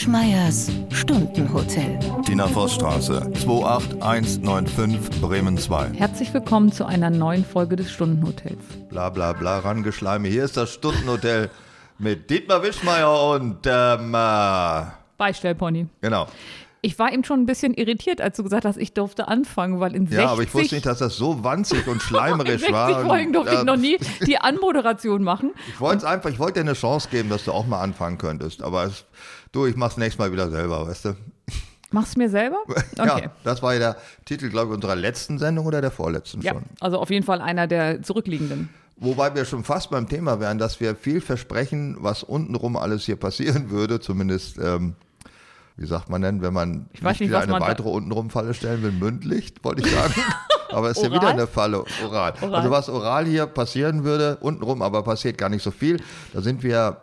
Wischmeiers Stundenhotel. Tina Vossstraße, 28195 Bremen 2. Herzlich willkommen zu einer neuen Folge des Stundenhotels. Bla bla bla, rangeschleime. Hier ist das Stundenhotel mit Dietmar Wischmeier und ähm, äh, Beistellpony. genau. Ich war eben schon ein bisschen irritiert, als du gesagt hast, ich durfte anfangen, weil in 60, Ja, aber ich wusste nicht, dass das so wanzig und in schleimerisch 60 war. Folgen durfte ich äh, noch nie die Anmoderation machen. Ich wollte es einfach, ich wollte dir eine Chance geben, dass du auch mal anfangen könntest. Aber es, du, ich mach's nächstes Mal wieder selber, weißt du? Machst du mir selber? Okay. Ja, das war ja der Titel, glaube ich, unserer letzten Sendung oder der vorletzten Ja, schon. also auf jeden Fall einer der zurückliegenden. Wobei wir schon fast beim Thema wären, dass wir viel versprechen, was untenrum alles hier passieren würde. Zumindest, ähm, wie sagt man denn, wenn man Ich weiß nicht, wieder eine weitere untenrum Falle stellen will, mündlich, wollte ich sagen. aber es ist ja wieder eine Falle, oral. Oral. Also was oral hier passieren würde, untenrum, aber passiert gar nicht so viel. Da sind wir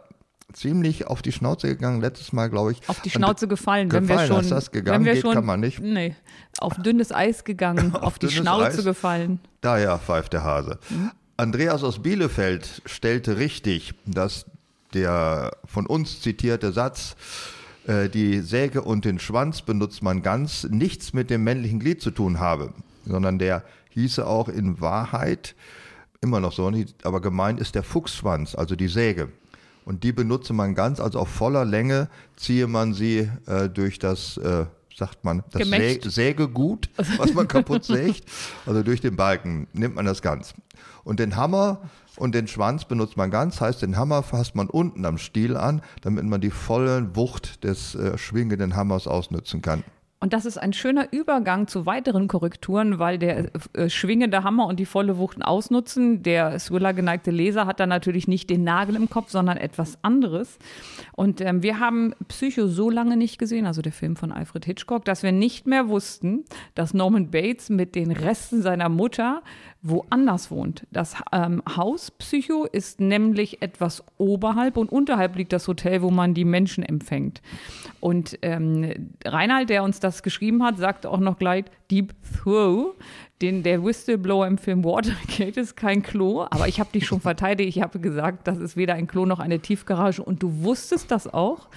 ziemlich auf die Schnauze gegangen, letztes Mal, glaube ich. Auf die Schnauze gefallen, wenn wir gefallen, schon. hast das gegangen? wenn wir Geht schon, kann man nicht. Nee, auf dünnes Eis gegangen, auf, die dünnes Schnauze Eis? gefallen. Daher pfeift der Hase. Andreas aus Bielefeld stellte richtig, dass der von uns zitierte Satz, äh, die Säge und den Schwanz benutzt man ganz, nichts mit dem männlichen Glied zu tun habe, sondern der hieße auch in Wahrheit, immer noch so, nicht, aber gemeint ist der Fuchsschwanz, also die Säge. Und die benutze man ganz, also auf voller Länge ziehe man sie äh, durch das, äh, sagt man, das Sä. Sägegut, was man kaputt sägt, also durch den Balken nimmt man das ganz. Und den Hammer und den Schwanz benutzt man ganz, heißt den Hammer fasst man unten am Stiel an, damit man die volle Wucht des äh, schwingenden Hammers ausnutzen kann. Und das ist ein schöner Übergang zu weiteren Korrekturen, weil der äh, schwingende Hammer und die volle Wucht ausnutzen. Der Thriller-geneigte Leser hat dann natürlich nicht den Nagel im Kopf, sondern etwas anderes. Und ähm, wir haben Psycho so lange nicht gesehen, also der Film von Alfred Hitchcock, dass wir nicht mehr wussten, dass Norman Bates mit den Resten seiner Mutter woanders wohnt. Das ähm, Haus Psycho ist nämlich etwas oberhalb und unterhalb liegt das Hotel, wo man die Menschen empfängt. Und ähm, Reinhard, der uns das geschrieben hat, sagte auch noch gleich Deep Throw. Den, der Whistleblower im Film Watergate ist kein Klo, aber ich habe dich schon verteidigt. Ich habe gesagt, das ist weder ein Klo noch eine Tiefgarage und du wusstest das auch.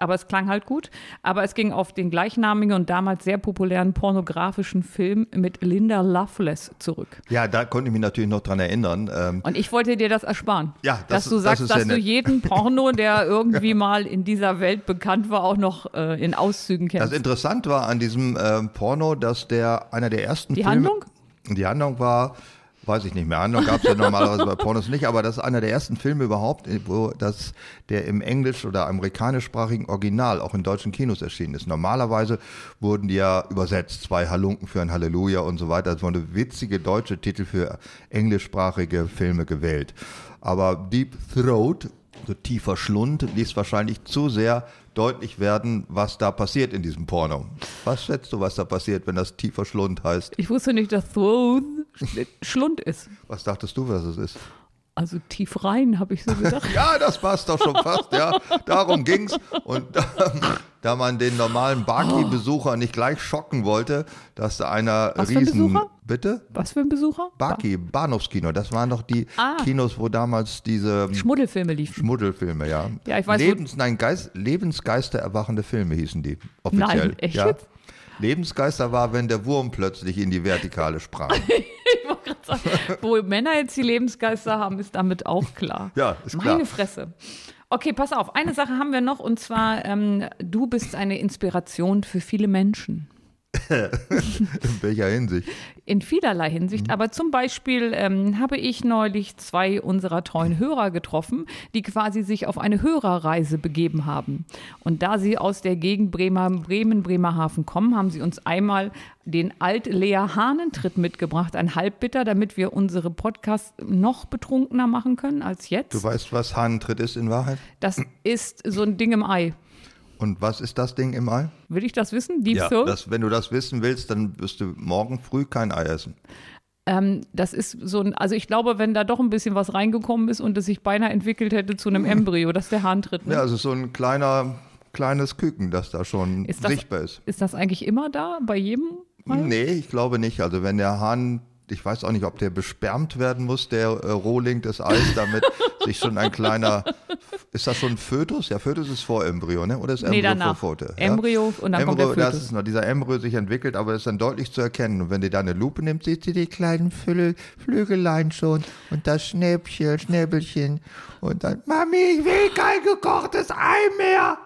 Aber es klang halt gut. Aber es ging auf den gleichnamigen und damals sehr populären pornografischen Film mit Linda Loveless zurück. Ja, da konnte ich mich natürlich noch dran erinnern. Ähm, Und ich wollte dir das ersparen. Ja, das dass du das sagst, ist dass du jeden Porno, der irgendwie mal in dieser Welt bekannt war, auch noch äh, in Auszügen Das kennst. interessant war an diesem ähm, Porno, dass der einer der ersten Die Filme, Handlung? Die Handlung war, weiß ich nicht mehr, Handlung gab es ja normalerweise bei Pornos nicht, aber das ist einer der ersten Filme überhaupt, wo das der im englisch- oder amerikanischsprachigen Original auch in deutschen Kinos erschienen ist. Normalerweise wurden die ja übersetzt, zwei Halunken für ein Halleluja und so weiter. Es wurden witzige deutsche Titel für englischsprachige Filme gewählt. Aber Deep Throat so tiefer Schlund ließ wahrscheinlich zu sehr deutlich werden, was da passiert in diesem Porno. Was schätzt du, was da passiert, wenn das tiefer Schlund heißt? Ich wusste nicht, dass Throat Schlund ist. Was dachtest du, was es ist? Also tief rein, habe ich so gedacht. Ja, das passt doch schon fast, ja. Darum ging's. Und da, da man den normalen Baki-Besucher nicht gleich schocken wollte, dass da einer Was für ein Riesen... Besucher? Bitte? Was für ein Besucher? Baki, Bahnhofskino. Das waren doch die Ah. Kinos, wo damals diese Schmuddelfilme liefen. Schmuddelfilme, ja. Ja, ich weiß, Lebens, nein, Geist, Lebensgeister erwachende Filme hießen die offiziell. Nein, echt ja. jetzt? Lebensgeister war, wenn der Wurm plötzlich in die Vertikale sprang. Ich wollte gerade sagen, wo Männer jetzt die Lebensgeister haben, ist damit auch klar. Ja, ist klar. Meine Fresse. Okay, pass auf. Eine Sache haben wir noch und zwar, ähm, du bist eine Inspiration für viele Menschen. In welcher Hinsicht? In vielerlei Hinsicht. Mhm. Aber zum Beispiel ähm, habe ich neulich zwei unserer treuen Hörer getroffen, die quasi sich auf eine Hörerreise begeben haben. Und da sie aus der Gegend Bremer, Bremen, Bremerhaven kommen, haben sie uns einmal den Alt-Lea-Hahnentritt mitgebracht, ein Halbbitter, damit wir unsere Podcasts noch betrunkener machen können als jetzt. Du weißt, was Hahnentritt ist in Wahrheit? Das ist so ein Ding im Ei. Und was ist das Ding im Ei? Will ich das wissen? Deep Throat? das, wenn du das wissen willst, dann wirst du morgen früh kein Ei essen. Ähm, das ist so ein, also ich glaube, wenn da doch ein bisschen was reingekommen ist und es sich beinahe entwickelt hätte zu einem Embryo, das ist der Hahntritt. Ne? Ja, also so ein kleiner, kleines Küken, das da schon Ist das- sichtbar ist. Ist das eigentlich immer da, bei jedem? Mal? Nee, ich glaube nicht. Also wenn der Hahn ich weiß auch nicht, ob der bespermt werden muss, der äh, Rohling des Eis, damit sich schon ein kleiner, ist das schon Fötus? Ja, Fötus ist vor Embryo, ne? Oder ist Embryo Nee, danach. vor Pfote? Embryo und dann kommt der Embryo, das Fötus. ist noch, dieser Embryo sich entwickelt, aber ist dann deutlich zu erkennen. Und wenn du da eine Lupe nimmst, siehst du die kleinen Flü Flügelein schon und das Schnäppchen, Schnäppelchen und dann, Mami, ich will kein gekochtes Ei mehr.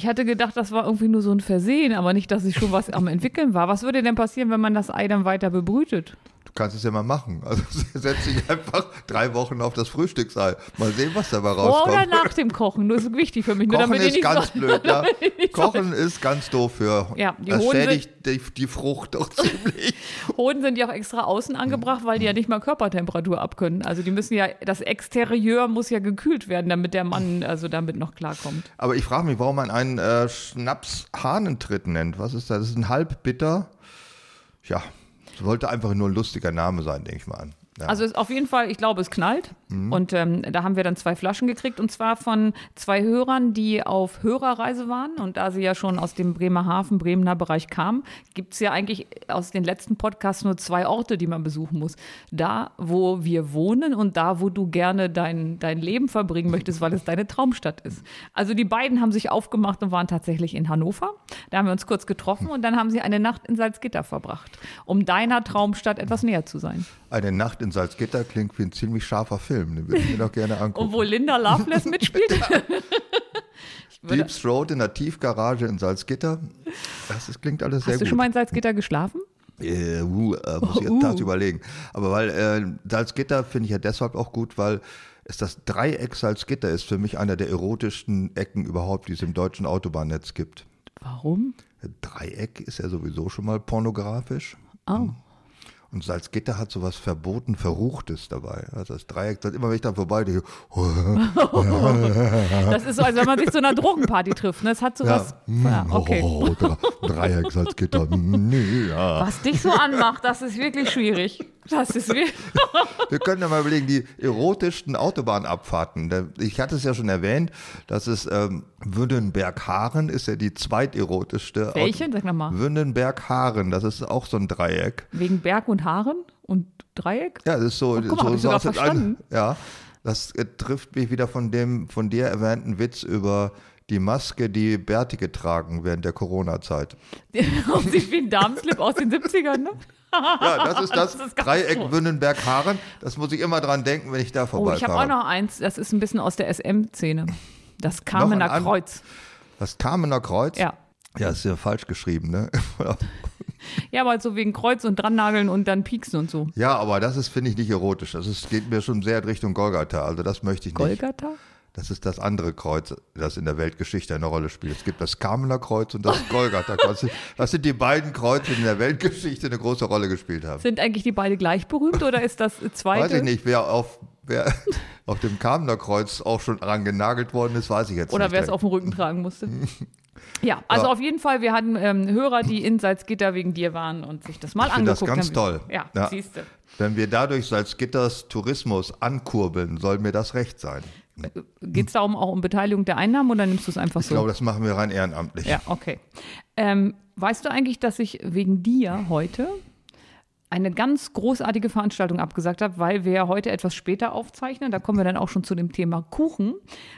Ich hatte gedacht, das war irgendwie nur so ein Versehen, aber nicht, dass ich schon was am entwickeln war. Was würde denn passieren, wenn man das Ei dann weiter bebrütet? Du kannst es ja mal machen. Also setz dich einfach drei Wochen auf das Frühstücksei. Mal sehen, was dabei Vor rauskommt. oder nach dem Kochen? Das ist wichtig für mich. Nur Kochen ich ist ganz so, blöd, ja. Kochen ist ganz doof für. Ja, die das Hoden schädigt die, die Frucht doch ziemlich. Hoden sind ja auch extra außen angebracht, weil die ja nicht mal Körpertemperatur abkönnen. Also die müssen ja, das Exterieur muss ja gekühlt werden, damit der Mann also damit noch klarkommt. Aber ich frage mich, warum man einen äh, Schnaps Hahnentritt nennt. Was ist das? Das ist ein halbbitter. Ja, sollte einfach nur ein lustiger Name sein, denke ich mal an. Ja. Also auf jeden Fall, ich glaube, es knallt. Und ähm, da haben wir dann zwei Flaschen gekriegt und zwar von zwei Hörern, die auf Hörerreise waren. Und da sie ja schon aus dem Bremerhaven, Bremener Bereich kamen, gibt es ja eigentlich aus den letzten Podcasts nur zwei Orte, die man besuchen muss. Da, wo wir wohnen und da, wo du gerne dein, dein Leben verbringen möchtest, weil es deine Traumstadt ist. Also die beiden haben sich aufgemacht und waren tatsächlich in Hannover. Da haben wir uns kurz getroffen und dann haben sie eine Nacht in Salzgitter verbracht, um deiner Traumstadt etwas näher zu sein. Eine Nacht in Salzgitter klingt wie ein ziemlich scharfer Film. Den würde ich mir doch gerne angucken. Und wo Linda Loveless mitspielt. Deep Throat in der Tiefgarage in Salzgitter. Das ist, klingt alles sehr hast du gut. schon mal in Salzgitter geschlafen? Äh, uh, äh, muss ich jetzt Uh. tags überlegen. Aber weil äh, Salzgitter finde ich ja deshalb auch gut, weil es das Dreieck Salzgitter ist für mich einer der erotischsten Ecken überhaupt, die es im deutschen Autobahnnetz gibt. Warum? Dreieck ist ja sowieso schon mal pornografisch. Oh. Und Salzgitter hat sowas verboten, Verruchtes dabei. Also das Dreieck, das immer wenn ich da vorbei denke, Das ist so, als wenn man sich zu einer Drogenparty trifft. Ne? Es hat sowas. Ja. okay. oh, Dre- Dreieck Salzgitter. Nee, ja. Was dich so anmacht, das ist wirklich schwierig. Das ist wirklich. Wir können ja mal überlegen, die erotischsten Autobahnabfahrten. Ich hatte es ja schon erwähnt, dass es ähm, Wünnenberg-Haaren ist ja die zweiterotischste. Welche? Sag noch mal. Wünnenberg-Haaren, das ist auch so ein Dreieck. Wegen Berg und Haaren und Dreieck? Ja, das ist so. Oh, guck mal, hab ich sogar dem verstanden. ja, das äh, trifft mich wieder von dem von dir erwähnten Witz über die Maske, die Bärtige tragen während der Corona-Zeit. Und sieht wie ein Darmslip aus den 70ern, ne? Ja, das ist das, Das ist Dreieck. Wünnenberg-Haaren. Das muss ich immer dran denken, wenn ich da Oh, vorbeifahre. ich habe auch noch eins, das ist ein bisschen aus der SM-Szene. Das Kamener Kreuz. Das Kamener Kreuz? Ja. Ja, ist ja falsch geschrieben, ne? Ja, aber so wegen Kreuz und drannageln und dann pieksen und so. ja, aber das ist, finde ich, nicht erotisch. Das ist, geht mir schon sehr in Richtung Golgatha. Also das möchte ich nicht. Golgatha? Das ist das andere Kreuz, das in der Weltgeschichte eine Rolle spielt. Es gibt das Kamener Kreuz und das Golgatha-Kreuz. Das sind die beiden Kreuze, die in der Weltgeschichte eine große Rolle gespielt haben. Sind eigentlich die beide gleich berühmt oder ist das zweite? Weiß ich nicht, wer auf, wer auf dem Kamener Kreuz auch schon dran genagelt worden ist, weiß ich jetzt Oder nicht. wer es auf dem Rücken tragen musste. Ja, also Ja. auf jeden Fall, wir hatten ähm, Hörer, die in Salzgitter wegen dir waren und sich das mal Ich finde das angeguckt ganz haben. toll. Ja, Ja. siehst du. Wenn wir dadurch Salzgitters Tourismus ankurbeln, soll mir das recht sein. Geht es darum auch um Beteiligung der Einnahmen oder nimmst du es einfach Ich so? glaube, das machen wir rein ehrenamtlich. Ja, okay. Ähm, weißt du eigentlich, dass ich wegen dir heute eine ganz großartige Veranstaltung abgesagt habe, weil wir ja heute etwas später aufzeichnen. Da kommen wir dann auch schon zu dem Thema Kuchen.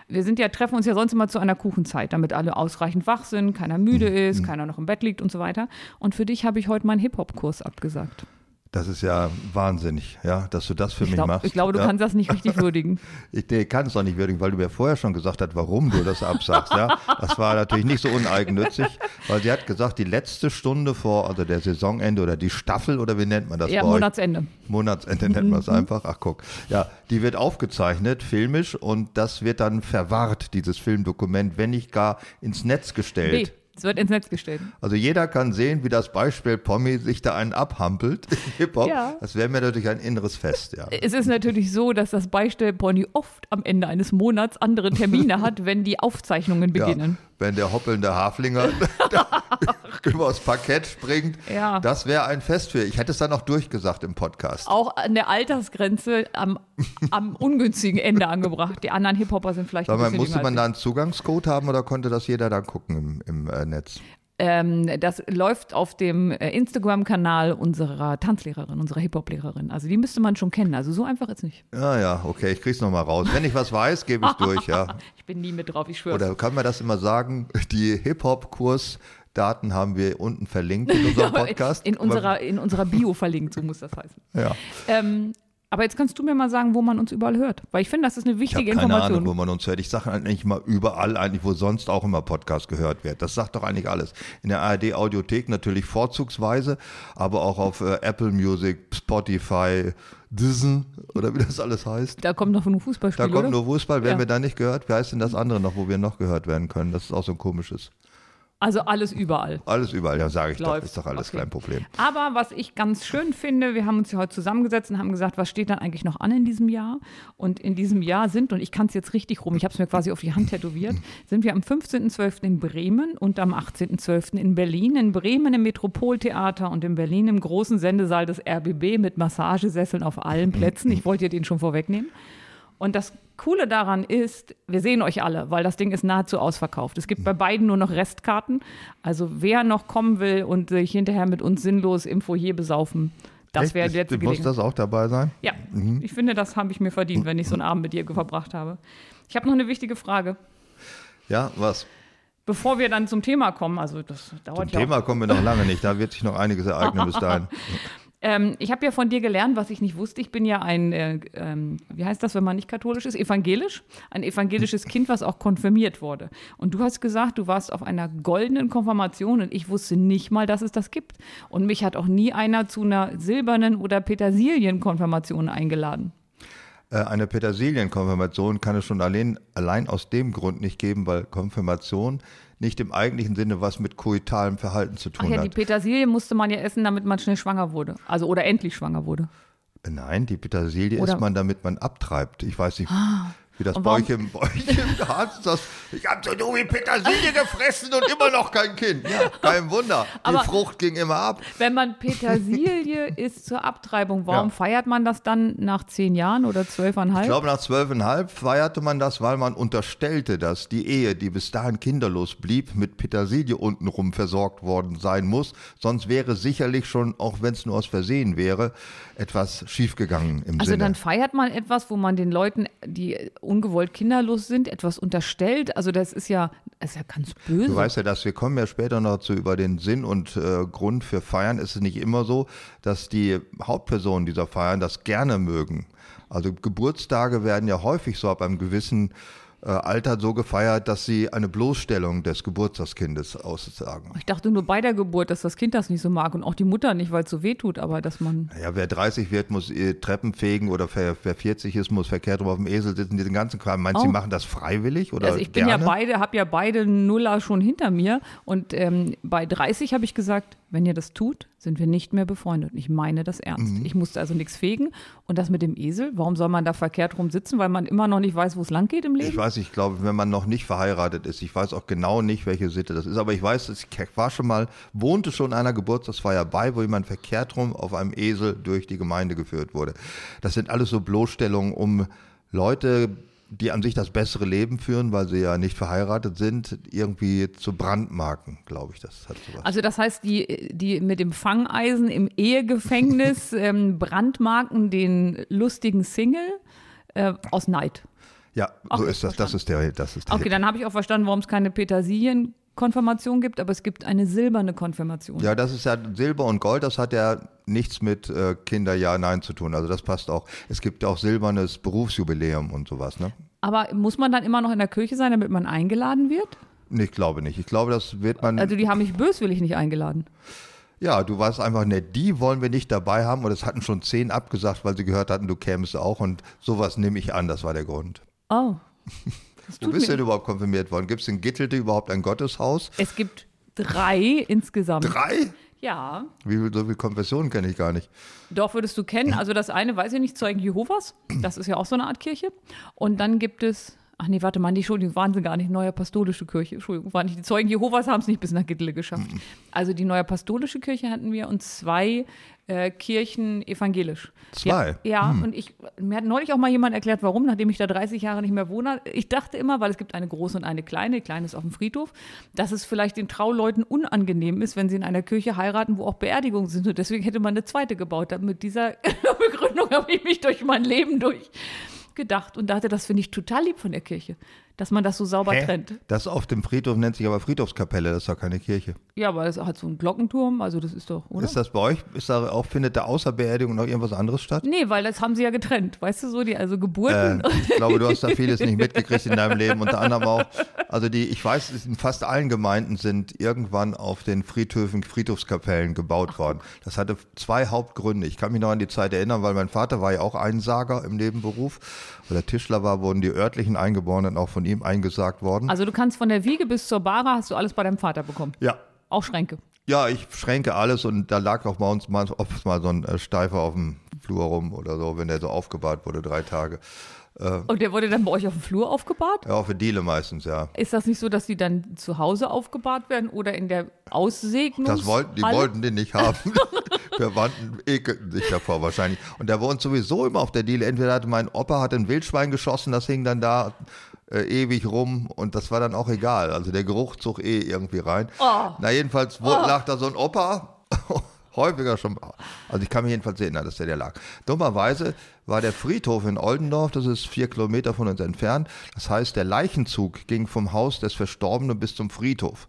Wir sind ja, treffen uns ja sonst immer zu einer Kuchenzeit, damit alle ausreichend wach sind, keiner müde Mhm. ist, keiner noch im Bett liegt und so weiter. Und für dich habe ich heute meinen Hip-Hop-Kurs abgesagt. Das ist ja wahnsinnig, ja, dass du das für Ich, mich glaub, machst. ich glaube, du ja. kannst das nicht richtig würdigen. Ich nee, kann es doch nicht würdigen, weil du mir vorher schon gesagt hast, warum du das absagst. Ja? Das war natürlich nicht so uneigennützig, weil sie hat gesagt, die letzte Stunde vor, also der Saisonende oder die Staffel oder wie nennt man das Ja, bei euch? Monatsende. Monatsende nennt man es einfach. Ach guck. Ja, die wird aufgezeichnet, filmisch, und das wird dann verwahrt, dieses Filmdokument, wenn nicht gar ins Netz gestellt. Nee, es wird ins Netz gestellt. Also jeder kann sehen, wie das Beispiel Pommy sich da einen abhampelt. Hip-Hop. Ja. Das wäre mir natürlich ein inneres Fest, ja. Es ist natürlich so, dass das Beistellpony oft am Ende eines Monats andere Termine hat, wenn die Aufzeichnungen beginnen. Ja, wenn der hoppelnde Haflinger übers Parkett springt, Ja. das wäre ein Fest für. Ich hätte es dann auch durchgesagt im Podcast. Auch an der Altersgrenze am, am ungünstigen Ende angebracht. Die anderen Hip-Hopper sind vielleicht Sag ein bisschen musste man da einen Zugangscode haben oder konnte das jeder dann gucken im, im äh, Netz? Ähm, das läuft auf dem äh, Instagram-Kanal unserer Tanzlehrerin, unserer Hip-Hop-Lehrerin. Also die müsste man schon kennen. Also so einfach ist nicht. Ja, ja, okay, ich krieg's noch mal raus. Wenn ich was weiß, gebe ich durch, ja. Ich bin nie mit drauf, ich schwöre. Oder kann man das immer sagen? Die Hip-Hop-Kurs Daten haben wir unten verlinkt in unserem Podcast. In unserer, in unserer Bio verlinkt, so muss das heißen. ja. Ähm, aber jetzt kannst du mir mal sagen, wo man uns überall hört. Weil ich finde, das ist eine Ich wichtige habe keine Information. Ahnung, wo man uns hört. Ich sage eigentlich mal überall, eigentlich, wo sonst auch immer Podcast gehört wird. Das sagt doch eigentlich alles. In der ARD Audiothek natürlich vorzugsweise, aber auch auf äh, Apple Music, Spotify, Disney oder wie das alles heißt. da kommt noch ein Fußballspiel, Da kommt oder? nur Fußball, werden Ja. wir da nicht gehört? Wie heißt denn das andere noch, wo wir noch gehört werden können? Das ist auch so ein komisches. Also alles überall. Alles überall, ja, sage ich doch. Läuft. Ist doch alles Okay. kein Problem. Aber was ich ganz schön finde, wir haben uns ja heute zusammengesetzt und haben gesagt, was steht dann eigentlich noch an in diesem Jahr? Und in diesem Jahr sind, und ich kann es jetzt richtig rum, ich habe es mir quasi auf die Hand tätowiert, sind wir am 15.12. in Bremen und am 18.12. in Berlin. In Bremen im Metropoltheater und in Berlin im großen Sendesaal des RBB mit Massagesesseln auf allen Plätzen. Ich wollte dir den schon vorwegnehmen. Und das Coole daran ist, wir sehen euch alle, weil das Ding ist nahezu ausverkauft. Es gibt bei beiden nur noch Restkarten. Also wer noch kommen will und sich hinterher mit uns sinnlos im Foyer besaufen, das wäre letzte Muss das auch dabei sein? Ja, ich finde, das habe ich mir verdient, wenn ich so einen Abend mit dir verbracht habe. Ich habe noch eine wichtige Frage. Ja, was? Bevor wir dann zum Thema kommen, also das dauert Zum ja Thema kommen wir noch lange nicht. Da wird sich noch einiges ereignen bis dahin. Ähm, ich habe ja von dir gelernt, was ich nicht wusste. Ich bin ja ein, äh, ähm, wie heißt das, wenn man nicht katholisch ist? Evangelisch. Ein evangelisches Kind, was auch konfirmiert wurde. Und du hast gesagt, du warst auf einer goldenen Konfirmation und ich wusste nicht mal, dass es das gibt. Und mich hat auch nie einer zu einer silbernen oder Petersilien-Konfirmation eingeladen. Äh, Eine Petersilienkonfirmation kann es schon allein, allein aus dem Grund nicht geben, weil Konfirmation nicht im eigentlichen Sinne was mit koitalem Verhalten zu Ach tun ja, die hat. Petersilie musste man ja essen, damit man schnell schwanger wurde. Also oder endlich schwanger wurde. Nein, die Petersilie Oder- isst man, damit man abtreibt. Ich weiß nicht, wie das euch im, Harz das. Ich habe so du wie Petersilie gefressen und immer noch kein Kind. Ja, kein Wunder. Die Aber- Frucht ging immer ab. Wenn man Petersilie isst zur Abtreibung, warum Ja. feiert man das dann nach zehn Jahren oder zwölfeinhalb? Ich glaube, nach zwölfeinhalb feierte man das, weil man unterstellte, dass die Ehe, die bis dahin kinderlos blieb, mit Petersilie untenrum versorgt worden sein muss. Sonst wäre sicherlich schon, auch wenn es nur aus Versehen wäre, etwas schiefgegangen im Also Sinne. dann feiert man etwas, wo man den Leuten, die ungewollt kinderlos sind, etwas unterstellt. Also das ist ja, das ist ja ganz böse. Du weißt ja, dass wir kommen ja später noch zu über den Sinn und äh, Grund für Feiern. Ist es nicht immer so, dass die Hauptpersonen dieser Feiern das gerne mögen. Also Geburtstage werden ja häufig so ab einem gewissen äh, Alter so gefeiert, dass sie eine Bloßstellung des Geburtstagskindes aussagen. ich dachte nur bei der Geburt, dass das Kind das nicht so mag und auch die Mutter nicht, weil es so weh tut, aber dass man. Ja, wer 30 wird, muss äh, Treppen fegen oder wer, wer 40 ist, muss verkehrt rum auf dem Esel sitzen, diesen ganzen Kram. Meinst du, Oh. sie machen das freiwillig oder Also ich bin gerne? ja beide, habe ja beide Nuller schon hinter mir und ähm, bei 30 habe ich gesagt, wenn ihr das tut, sind wir nicht mehr befreundet. Und ich meine das ernst. Mhm. Ich musste also nichts fegen und das mit dem Esel, warum soll man da verkehrt rum sitzen, weil man immer noch nicht weiß, wo es lang geht im Leben? Ich weiß, ich glaube, wenn man noch nicht verheiratet ist, ich weiß auch genau nicht, welche Sitte das ist, aber ich weiß, ich war schon mal, wohnte schon einer Geburtstagsfeier bei, wo jemand verkehrt rum auf einem Esel durch die Gemeinde geführt wurde. Das sind alles so Bloßstellungen, um Leute, die an sich das bessere Leben führen, weil sie ja nicht verheiratet sind, irgendwie zu brandmarken, glaube ich. Das hat sowas. Also das heißt, die, die mit dem Fangeisen im Ehegefängnis ähm, brandmarken den lustigen Single äh, aus Neid. ja, so okay, ist das. Das ist der, das ist der Okay, dann habe ich auch verstanden, warum es keine Petersilien-Konfirmation gibt, aber es gibt eine silberne Konfirmation. Ja, das ist ja Silber und Gold, das hat ja nichts mit äh, Kinder ja, nein zu tun. Also das passt auch. Es gibt ja auch silbernes Berufsjubiläum und sowas, ne? Aber muss man dann immer noch in der Kirche sein, damit man eingeladen wird? Nee, Ich glaube nicht. Ich glaube, das wird man. Also die haben mich böswillig nicht eingeladen. ja, du warst einfach nett. Die wollen wir nicht dabei haben und es hatten schon zehn abgesagt, weil sie gehört hatten, du kämst auch und sowas nehme ich an. Das war der Grund. Oh. Wo bist mir- denn überhaupt konfirmiert worden? Gibt es in Gittelte überhaupt ein Gotteshaus? Es gibt drei insgesamt. Drei? Ja, Wie viel, so viele Konfessionen kenne ich gar nicht. doch würdest du kennen. Also das eine, weiß ich nicht, Zeugen Jehovas. Das ist ja auch so eine Art Kirche. Und dann gibt es Ach nee, warte mal, die Entschuldigung, waren sie gar nicht. Neue Apostolische Kirche. Entschuldigung, waren nicht. Die Zeugen Jehovas haben es nicht bis nach Gittele geschafft. Also die Neue Apostolische Kirche hatten wir und zwei äh, Kirchen evangelisch. Zwei? Ja, ja und ich, mir hat neulich auch mal jemand erklärt, warum, nachdem ich da 30 Jahre nicht mehr wohne. Ich dachte immer, weil es gibt eine große und eine kleine, die kleine ist auf dem Friedhof, dass es vielleicht den Trauleuten unangenehm ist, wenn sie in einer Kirche heiraten, wo auch Beerdigungen sind. Und deswegen hätte man eine zweite gebaut. Mit dieser Begründung habe ich mich durch mein Leben durch gedacht und dachte, das finde ich total lieb von der Kirche, dass man das so sauber Hä? trennt. Das auf dem Friedhof nennt sich aber Friedhofskapelle, das ist doch keine Kirche. Ja, aber es hat so einen Glockenturm, also das ist doch, oder? Ist das bei euch, ist da auch, findet da außer Beerdigung noch irgendwas anderes statt? nee, weil das haben sie ja getrennt, weißt du so, die also Geburten. Äh, ich glaube, du hast da vieles nicht mitgekriegt in deinem Leben. Unter anderem auch, also die, ich weiß, in fast allen Gemeinden sind irgendwann auf den Friedhöfen Friedhofskapellen gebaut worden. Das hatte zwei Hauptgründe. Ich kann mich noch an die Zeit erinnern, weil mein Vater war ja auch Einsager im Nebenberuf. Weil er Tischler war, wurden die örtlichen Eingeborenen auch von ihm eingesagt worden. also du kannst von der Wiege bis zur Bahre hast du alles bei deinem Vater bekommen. ja. Auch Schränke. Ja, ich schränke alles und da lag auch bei uns mal, oft mal so ein äh, Steifer auf dem Flur rum oder so, wenn der so aufgebahrt wurde, drei Tage. Und der wurde dann bei euch auf dem Flur aufgebahrt? Ja, für Diele meistens, ja. Ist das nicht so, dass die dann zu Hause aufgebahrt werden oder in der Aussegnung? Das wollten, die wollten den nicht haben. Verwandten ekelten sich davor wahrscheinlich. Und der wohnt sowieso immer auf der Diele. Entweder hatte mein Opa hat ein Wildschwein geschossen, das hing dann da äh, ewig rum und das war dann auch egal. Also der Geruch zog eh irgendwie rein. Oh. Na jedenfalls wo, lag da so ein Opa, häufiger schon. Also ich kann mich jedenfalls erinnern, dass der der lag. Dummerweise war der Friedhof in Oldendorf, das ist vier Kilometer von uns entfernt. Das heißt, der Leichenzug ging vom Haus des Verstorbenen bis zum Friedhof.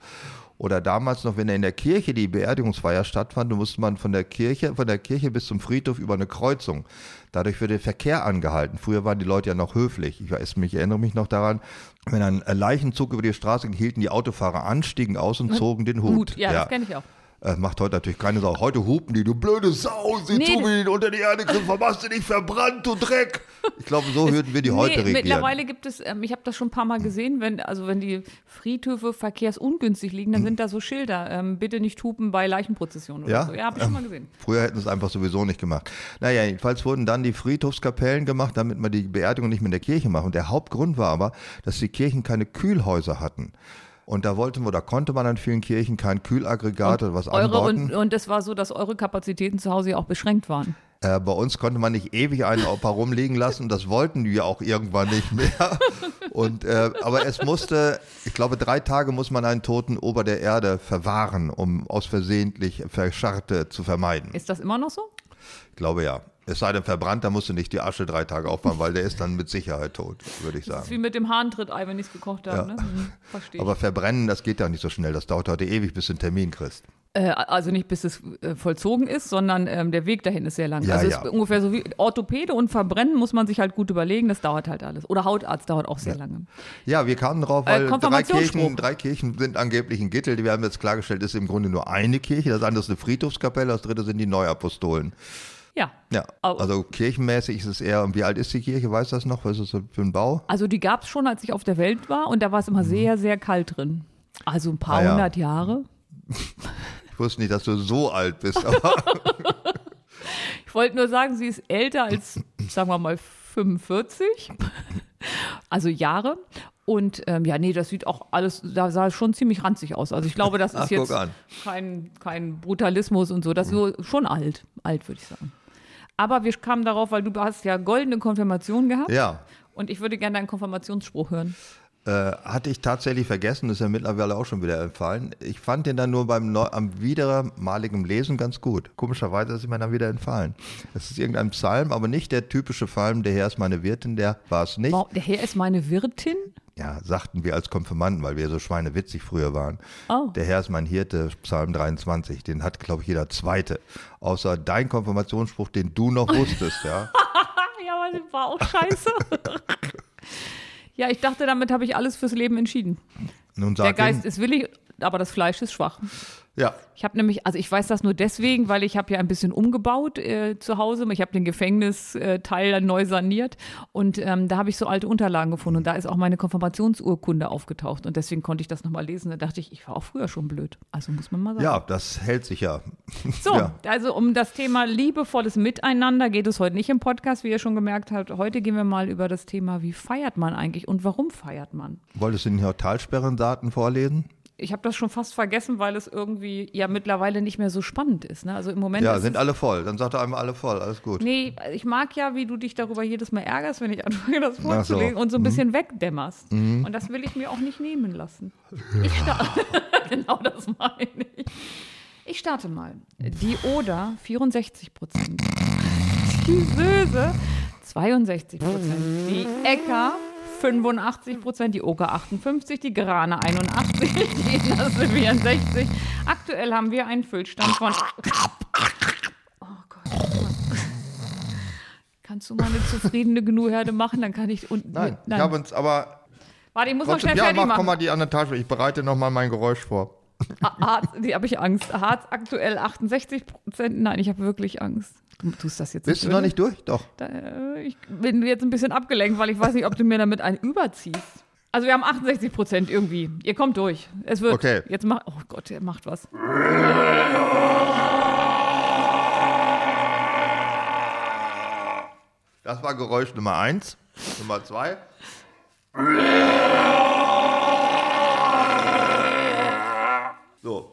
Oder damals noch, wenn in der Kirche die Beerdigungsfeier stattfand, dann musste man von der Kirche, von der Kirche bis zum Friedhof über eine Kreuzung. Dadurch wird der Verkehr angehalten. Früher waren die Leute ja noch höflich. Ich weiß, mich erinnere mich noch daran, wenn ein Leichenzug über die Straße ging, hielten die Autofahrer an, stiegen aus und zogen den Hut. Gut, ja, das kenne ich auch. Äh, macht heute natürlich keine Sau. Heute hupen die, du blöde Sau, sieh Nee, zu, wie die unter die Erde griff, warum hast du dich verbrannt, du Dreck? Ich glaube, so würden wir die heute nee, regieren. mittlerweile gibt es, ähm, ich habe das schon ein paar Mal gesehen, wenn, also wenn die Friedhöfe verkehrsungünstig liegen, dann sind da so Schilder, ähm, bitte nicht hupen bei Leichenprozessionen oder Ja? so. Ja, habe ich schon mal gesehen. Früher hätten sie es einfach sowieso nicht gemacht. Naja, jedenfalls wurden dann die Friedhofskapellen gemacht, damit man die Beerdigung nicht mehr in der Kirche macht. Und der Hauptgrund war aber, dass die Kirchen keine Kühlhäuser hatten. Und da wollten wir, da konnte man an vielen Kirchen kein Kühlaggregat oder was Eure anbauten. und, und es war so, dass eure Kapazitäten zu Hause ja auch beschränkt waren. Äh, bei uns konnte man nicht ewig einen Opa rumliegen lassen. Das wollten wir auch irgendwann nicht mehr. Und, äh, aber es musste, ich glaube, drei Tage muss man einen Toten ober der Erde verwahren, um aus versehentlich Verscharrte zu vermeiden. Ist das immer noch so? Ich glaube ja. Es sei denn verbrannt, da musst du nicht die Asche drei Tage aufbauen, weil der ist dann mit Sicherheit tot, würde ich Das ist wie sagen. mit dem Hahntritt-Ei, wenn ich es gekocht habe. Ja. Ne? Hm, Verstehe. Aber verbrennen, das geht ja nicht so schnell. Das dauert heute ewig, bis du einen Termin kriegst. Äh, also nicht bis es äh, vollzogen ist, sondern ähm, der Weg dahin ist sehr lang. Ja, also es ja. ist ungefähr so wie Orthopäde und Verbrennen muss man sich halt gut überlegen, das dauert halt alles. Oder Hautarzt dauert auch sehr lange. Ja, wir kamen drauf, Äh, weil drei Konfirmationsspruch. Kirchen, drei Kirchen sind angeblich in Gittel. Wir haben jetzt klargestellt, es ist im Grunde nur eine Kirche. Das andere ist eine Friedhofskapelle, das dritte sind die Neuapostolen. Ja. Ja, also kirchenmäßig ist es eher, und wie alt ist die Kirche, weißt du das noch? Was ist das für ein Bau? Also die gab es schon, als ich auf der Welt war und da war es immer sehr, sehr kalt drin. Also ein paar Mhm. Ah, ja. hundert Jahre. Ich wusste nicht, dass du so alt bist, aber Ich wollte nur sagen, sie ist älter als, sagen wir mal, 45. Also Jahre. Und ähm, ja, nee, das sieht auch alles, da sah es schon ziemlich ranzig aus. Also ich glaube, das ist Ach, jetzt kein, kein Brutalismus und so. Das ist so schon alt. Alt, würde ich sagen. Aber wir kamen darauf, weil du hast ja goldene Konfirmation gehabt. ja. Und ich würde gerne deinen Konfirmationsspruch hören. Äh, hatte ich tatsächlich vergessen, ist ja mittlerweile auch schon wieder entfallen. Ich fand den dann nur beim Neu am wiedermaligen Lesen ganz gut. Komischerweise ist mir dann wieder entfallen. Es ist irgendein Psalm, aber nicht der typische Psalm, der Herr ist meine Wirtin, der war es nicht. Wow, der Herr ist meine Wirtin. Ja, sagten wir als Konfirmanden, weil wir so schweinewitzig früher waren. Oh. Der Herr ist mein Hirte, Psalm 23, den hat, glaube ich, jeder Zweite. Außer dein Konfirmationsspruch, den du noch wusstest, ja. Ja, aber das war auch scheiße. ja, ich dachte, damit habe ich alles fürs Leben entschieden. Nun Der sag Geist ihm, ist willig, aber das Fleisch ist schwach. Ja. Ich habe nämlich, also ich weiß das nur deswegen, weil ich habe ja ein bisschen umgebaut äh, zu Hause. Ich habe den Gefängnisteil neu saniert und ähm, da habe ich so alte Unterlagen gefunden und da ist auch meine Konfirmationsurkunde aufgetaucht und deswegen konnte ich das nochmal lesen. Da dachte ich, ich war auch früher schon blöd. Also muss man mal sagen. Ja, das hält sich ja. So, Ja. also um das Thema liebevolles Miteinander geht es heute nicht im Podcast, wie ihr schon gemerkt habt. Heute gehen wir mal über das Thema, wie feiert man eigentlich und warum feiert man? Wolltest du die Talsperrendaten vorlesen? Ich habe das schon fast vergessen, weil es irgendwie ja mittlerweile nicht mehr so spannend ist. Ne? Also im Moment Ja, ist sind es, alle voll. Dann sagt er einmal alle voll. Alles gut. Nee, ich mag ja, wie du dich darüber jedes Mal ärgerst, wenn ich anfange, das Ach so. und so ein Mhm. bisschen wegdämmerst. Und das will ich mir auch nicht nehmen lassen. Ich starte. genau das meine ich. Ich starte mal. Die Oder 64 Prozent. Die Söse 62 Prozent. Die Äcker 85 Prozent, die Oker 58, die Grane 81, die Nasse 64. Aktuell haben wir einen Füllstand von. Oh Gott. Kannst du mal eine zufriedene Gnu-Herde machen? Dann kann ich. Und, Nein, ich habe uns aber. Warte, ich muss noch schnell ja, fertig mach, machen. komm mal die andere Tasche. Ich bereite nochmal mein Geräusch vor. Harz, die habe ich Angst. Harz aktuell 68 Prozent. Nein, ich habe wirklich Angst. Du tust das jetzt Bist du oder? noch nicht durch? Doch. Da, äh, ich bin jetzt ein bisschen abgelenkt, weil ich weiß nicht, ob du mir damit einen überziehst. Also wir haben 68 Prozent irgendwie. Ihr kommt durch. Es wird. Okay. Jetzt macht. Oh Gott, er macht was. Das war Geräusch Nummer eins. Nummer zwei. So.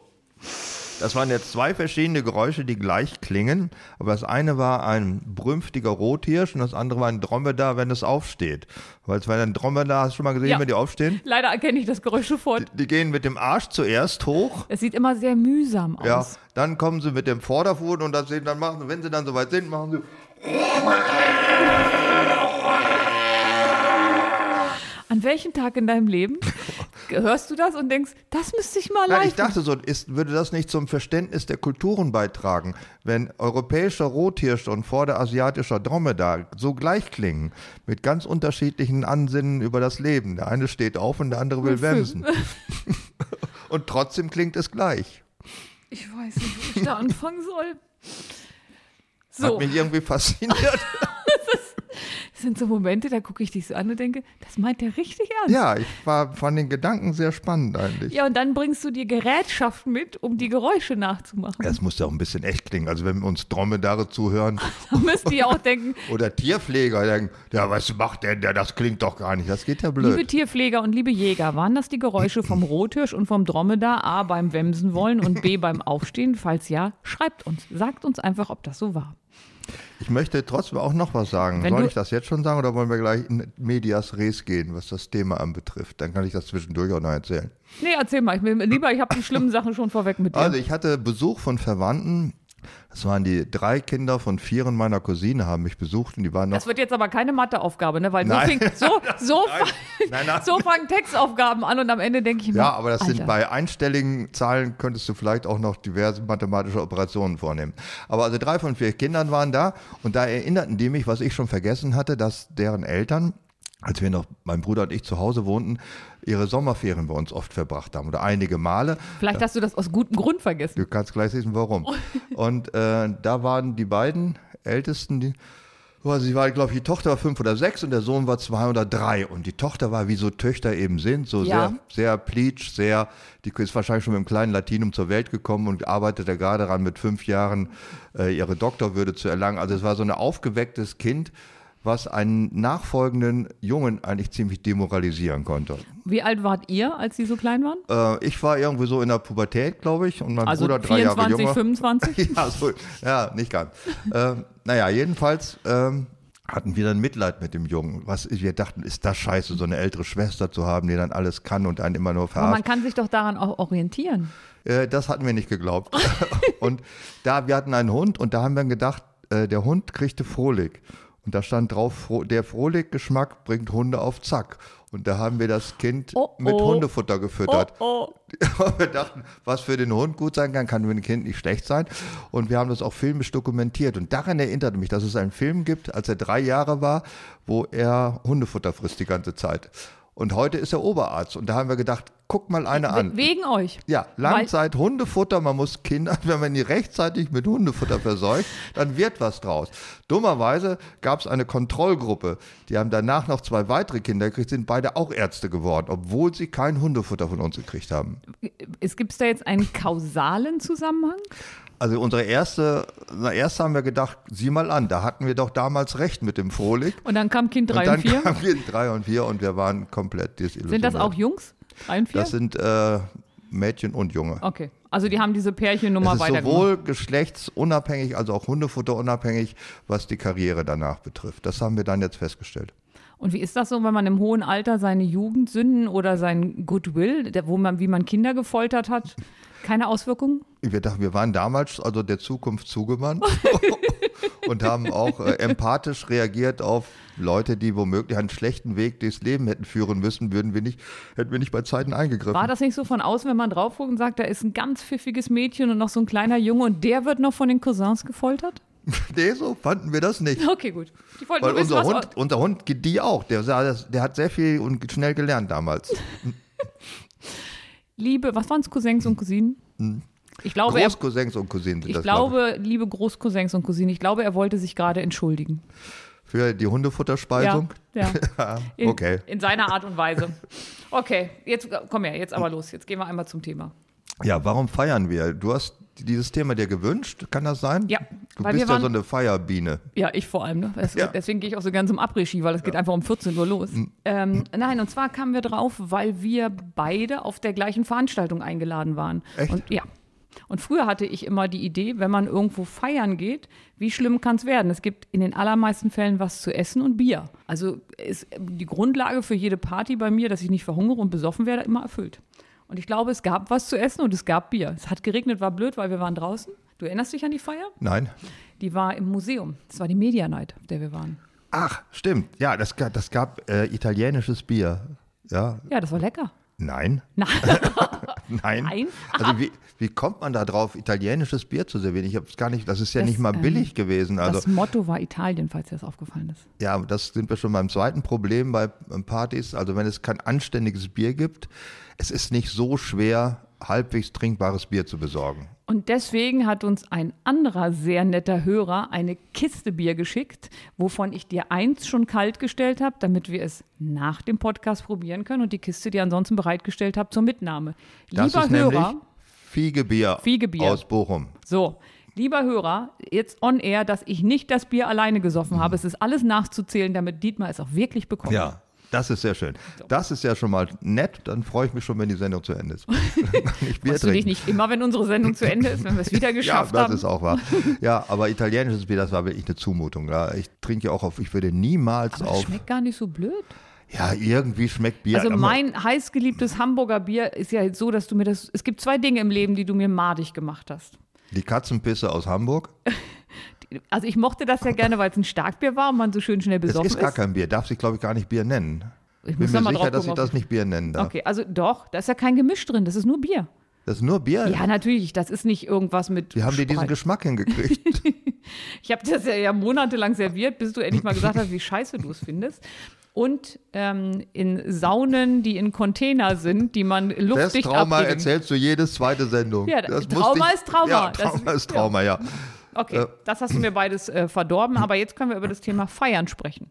Das waren jetzt zwei verschiedene Geräusche, die gleich klingen. Aber das eine war ein brünftiger Rothirsch und das andere war ein Dromedar, wenn es aufsteht. Weil es war ein Dromedar, hast du schon mal gesehen, Ja. wenn die aufstehen? Leider erkenne ich das Geräusch sofort. Die gehen mit dem Arsch zuerst hoch. Es sieht immer sehr mühsam aus. Ja, dann kommen sie mit dem Vorderfuß und das sehen dann machen, wenn sie dann soweit sind, machen sie. An welchem Tag in deinem Leben hörst du das und denkst, das müsste ich mal live ich dachte so, ist, würde das nicht zum Verständnis der Kulturen beitragen, wenn europäischer Rothirsch und vorderasiatischer Dromedar so gleich klingen, mit ganz unterschiedlichen Ansinnen über das Leben. Der eine steht auf und der andere will wemsen. und trotzdem klingt es gleich. Ich weiß nicht, wo ich da anfangen soll. Hat So, mich irgendwie fasziniert. das sind so Momente, da gucke ich dich so an und denke, das meint der richtig ernst. ja, ich war, fand den Gedanken sehr spannend eigentlich. Ja, und dann bringst du dir Gerätschaft mit, um die Geräusche nachzumachen. Es muss ja auch ein bisschen echt klingen. Also wenn uns Dromedare zuhören Da müsst ihr auch denken, oder Tierpfleger denken, ja, was macht der, der, das klingt doch gar nicht. Das geht ja blöd. liebe Tierpfleger und liebe Jäger, waren das die Geräusche vom Rothirsch und vom Dromedar A beim Wemsen wollen und B beim Aufstehen? Falls ja, schreibt uns. Sagt uns einfach, ob das so war. Ich möchte trotzdem auch noch was sagen. Wenn Soll ich das jetzt schon sagen oder wollen wir gleich in Medias Res gehen, was das Thema anbetrifft? Dann kann ich das zwischendurch auch noch erzählen. Nee, erzähl mal. Ich lieber, ich habe die schlimmen Sachen schon vorweg mit dir. Also ich hatte Besuch von Verwandten. Das waren die drei Kinder von vieren meiner Cousine, haben mich besucht und die waren noch. das wird jetzt aber keine Matheaufgabe, ne? Weil so, Nein. fing, so, so, Nein, nein, nein. so fangen Textaufgaben an und am Ende denke ich mir, Ja, aber das sind Alter. bei einstelligen Zahlen könntest du vielleicht auch noch diverse mathematische Operationen vornehmen. Aber also drei von vier Kindern waren da und da erinnerten die mich, was ich schon vergessen hatte, dass deren Eltern, als wir noch, mein Bruder und ich zu Hause wohnten, ihre Sommerferien bei uns oft verbracht haben oder einige Male. Vielleicht hast du das aus gutem Grund vergessen. Du kannst gleich sehen, warum. Und äh, da waren die beiden Ältesten, die, sie war, glaube ich, die Tochter war fünf oder sechs und der Sohn war zwei oder drei. Und die Tochter war, wie so Töchter eben sind, so Ja. sehr, sehr pleatsch, sehr, die ist wahrscheinlich schon mit einem kleinen Latinum zur Welt gekommen und arbeitete gerade daran, mit fünf Jahren äh, ihre Doktorwürde zu erlangen. Also es war so ein aufgewecktes Kind, was einen nachfolgenden Jungen eigentlich ziemlich demoralisieren konnte. Wie alt wart ihr, als sie so klein waren? Äh, ich war irgendwie so in der Pubertät, glaube ich, und mein Also Bruder drei Jahre 24, jünger. 25? ja, so, ja, nicht ganz. ähm, naja, jedenfalls ähm, hatten wir dann Mitleid mit dem Jungen. Was wir dachten, ist das scheiße, so eine ältere Schwester zu haben, die dann alles kann und einen immer nur Aber man verarscht. kann sich doch daran auch orientieren. Äh, das hatten wir nicht geglaubt. und da, wir hatten einen Hund und da haben wir gedacht, äh, der Hund kriegte Frohlig. Und da stand drauf, der Frohlig-Geschmack bringt Hunde auf Zack. Und da haben wir das Kind Oh, mit oh. Hundefutter gefüttert. Oh, wir dachten, was für den Hund gut sein kann, kann für ein Kind nicht schlecht sein. Und wir haben das auch filmisch dokumentiert. Und daran erinnerte mich, dass es einen Film gibt, als er drei Jahre war, wo er Hundefutter frisst die ganze Zeit. Und heute ist er Oberarzt. Und da haben wir gedacht, guck mal eine an. Wegen euch. Ja, Langzeit Hundefutter, man muss Kinder, wenn man die rechtzeitig mit Hundefutter verseucht, dann wird was draus. Dummerweise gab es eine Kontrollgruppe, die haben danach noch zwei weitere Kinder gekriegt, sind beide auch Ärzte geworden, obwohl sie kein Hundefutter von uns gekriegt haben. Es gibt da jetzt einen kausalen Zusammenhang? Also unsere erste, na, erst haben wir gedacht, sieh mal an, da hatten wir doch damals recht mit dem Frohlich. Und dann kam Kind 3 und, dann 4? kam Kind 3 und 4 und wir waren komplett desillusioniert. Sind das auch Jungs? 3 und 4? Das sind äh, Mädchen und Junge. Okay, also die haben diese Pärchennummer weitergemacht. sowohl geschlechtsunabhängig als auch Hundefutterunabhängig, was die Karriere danach betrifft. Das haben wir dann jetzt festgestellt. Und wie ist das so, wenn man im hohen Alter seine Jugendsünden oder sein Goodwill, wo man, wie man Kinder gefoltert hat, keine Auswirkungen? Wir dachten, wir waren damals also der Zukunft zugewandt und haben auch äh, empathisch reagiert auf Leute, die womöglich einen schlechten Weg durchs Leben hätten führen müssen, würden wir nicht, hätten wir nicht bei Zeiten eingegriffen. War das nicht so von außen, wenn man drauf guckt und sagt, da ist ein ganz pfiffiges Mädchen und noch so ein kleiner Junge und der wird noch von den Cousins gefoltert? nee, so fanden wir das nicht. Okay, gut. Ich wollte Weil nur wissen, unser was Hund, unser Hund die auch. Der, sah das, der hat sehr viel und schnell gelernt damals. Liebe, was waren es, Cousins und Cousinen? Ich glaube, er, Großcousins und Cousinen sind ich das, glaub glaube, liebe Großcousins und Cousinen, ich glaube, er wollte sich gerade entschuldigen. ich. Für die Hundefutterspeisung. Ja, ja. In, okay. In seiner Art und Weise. Okay, jetzt komm her, jetzt aber los. Jetzt gehen wir einmal zum Thema. Ja, warum feiern wir? Du hast dieses Thema dir gewünscht, kann das sein? Ja, Du bist wir ja so waren- eine Feierbiene. Ja, ich vor allem. Ne? Es, Ja. Deswegen gehe ich auch so gern zum Après-Ski, weil es geht einfach um 14 Uhr los. Ähm, nein, und zwar kamen wir drauf, weil wir beide auf der gleichen Veranstaltung eingeladen waren. Echt? Und, ja. Und früher hatte ich immer die Idee, wenn man irgendwo feiern geht, wie schlimm kann es werden? Es gibt in den allermeisten Fällen was zu essen und Bier. Also ist die Grundlage für jede Party bei mir, dass ich nicht verhungere und besoffen werde, immer erfüllt. Und ich glaube, es gab was zu essen und es gab Bier. Es hat geregnet, war blöd, weil wir waren draußen. Du erinnerst dich an die Feier? Nein? Die war im Museum. Das war die Media Night, auf der wir waren. Ach, stimmt. Ja, das, das gab äh, italienisches Bier. Ja, Ja, das war lecker. nein. Nein. Nein. Nein? Also wie, wie kommt man da drauf, italienisches Bier zu servieren? Ich habe es gar nicht, das ist ja Das, nicht mal ähm, billig gewesen. Also das Motto war Italien, falls dir das aufgefallen ist. ja, das sind wir schon beim zweiten Problem bei ähm, Partys. Also wenn es kein anständiges Bier gibt, es ist nicht so schwer, halbwegs trinkbares Bier zu besorgen. Und deswegen hat uns ein anderer sehr netter Hörer eine Kiste Bier geschickt, wovon ich dir eins schon kalt gestellt habe, damit wir es nach dem Podcast probieren können und die Kiste dir ansonsten bereitgestellt habe zur Mitnahme. Das Lieber ist Hörer, Fiegebier, Fiegebier. aus Bochum. so, lieber Hörer, jetzt on air, dass ich nicht das Bier alleine gesoffen habe. Es ist alles nachzuzählen, damit Dietmar es auch wirklich bekommt. Ja, das ist sehr schön. Das ist ja schon mal nett. Dann freue ich mich schon, wenn die Sendung zu Ende ist. nicht Bier du dich nicht immer, wenn unsere Sendung zu Ende ist, wenn wir es wieder Ja, geschafft das haben? ist auch wahr. Ja, aber italienisches Bier, das war wirklich eine Zumutung. Ja. Ich trinke ja auch auf, ich würde niemals Aber das auf. schmeckt gar nicht so blöd. Ja, irgendwie schmeckt Bier. Also mein heißgeliebtes Hamburger Bier ist ja so, dass du mir das. Es gibt zwei Dinge im Leben, die du mir madig gemacht hast. Die Katzenpisse aus Hamburg. Also ich mochte das ja gerne, weil es ein Starkbier war und man so schön schnell Es besoffen ist gar kein Bier. Darf sich, glaube ich, gar nicht Bier nennen. Ich Bin mir sicher, dass ich das nicht Bier nennen darf. Okay, also doch, da ist ja kein Gemisch drin, das ist nur Bier. Das ist nur Bier. Ja, natürlich, das ist nicht irgendwas mit. Wie haben die diesen. Geschmack hingekriegt? Ich habe das ja, ja monatelang serviert, bis du endlich mal gesagt hast, wie scheiße du es findest. Und ähm, in Saunen, die in Container sind, die man das luftdicht Trauma abregeln. erzählst du jedes zweite Sendung. Ja, das Trauma ich- ist Trauma. Ja, Das- Trauma ist Trauma, ja. Okay, Äh. das hast du mir beides äh, verdorben, aber jetzt können wir über das Thema Feiern sprechen.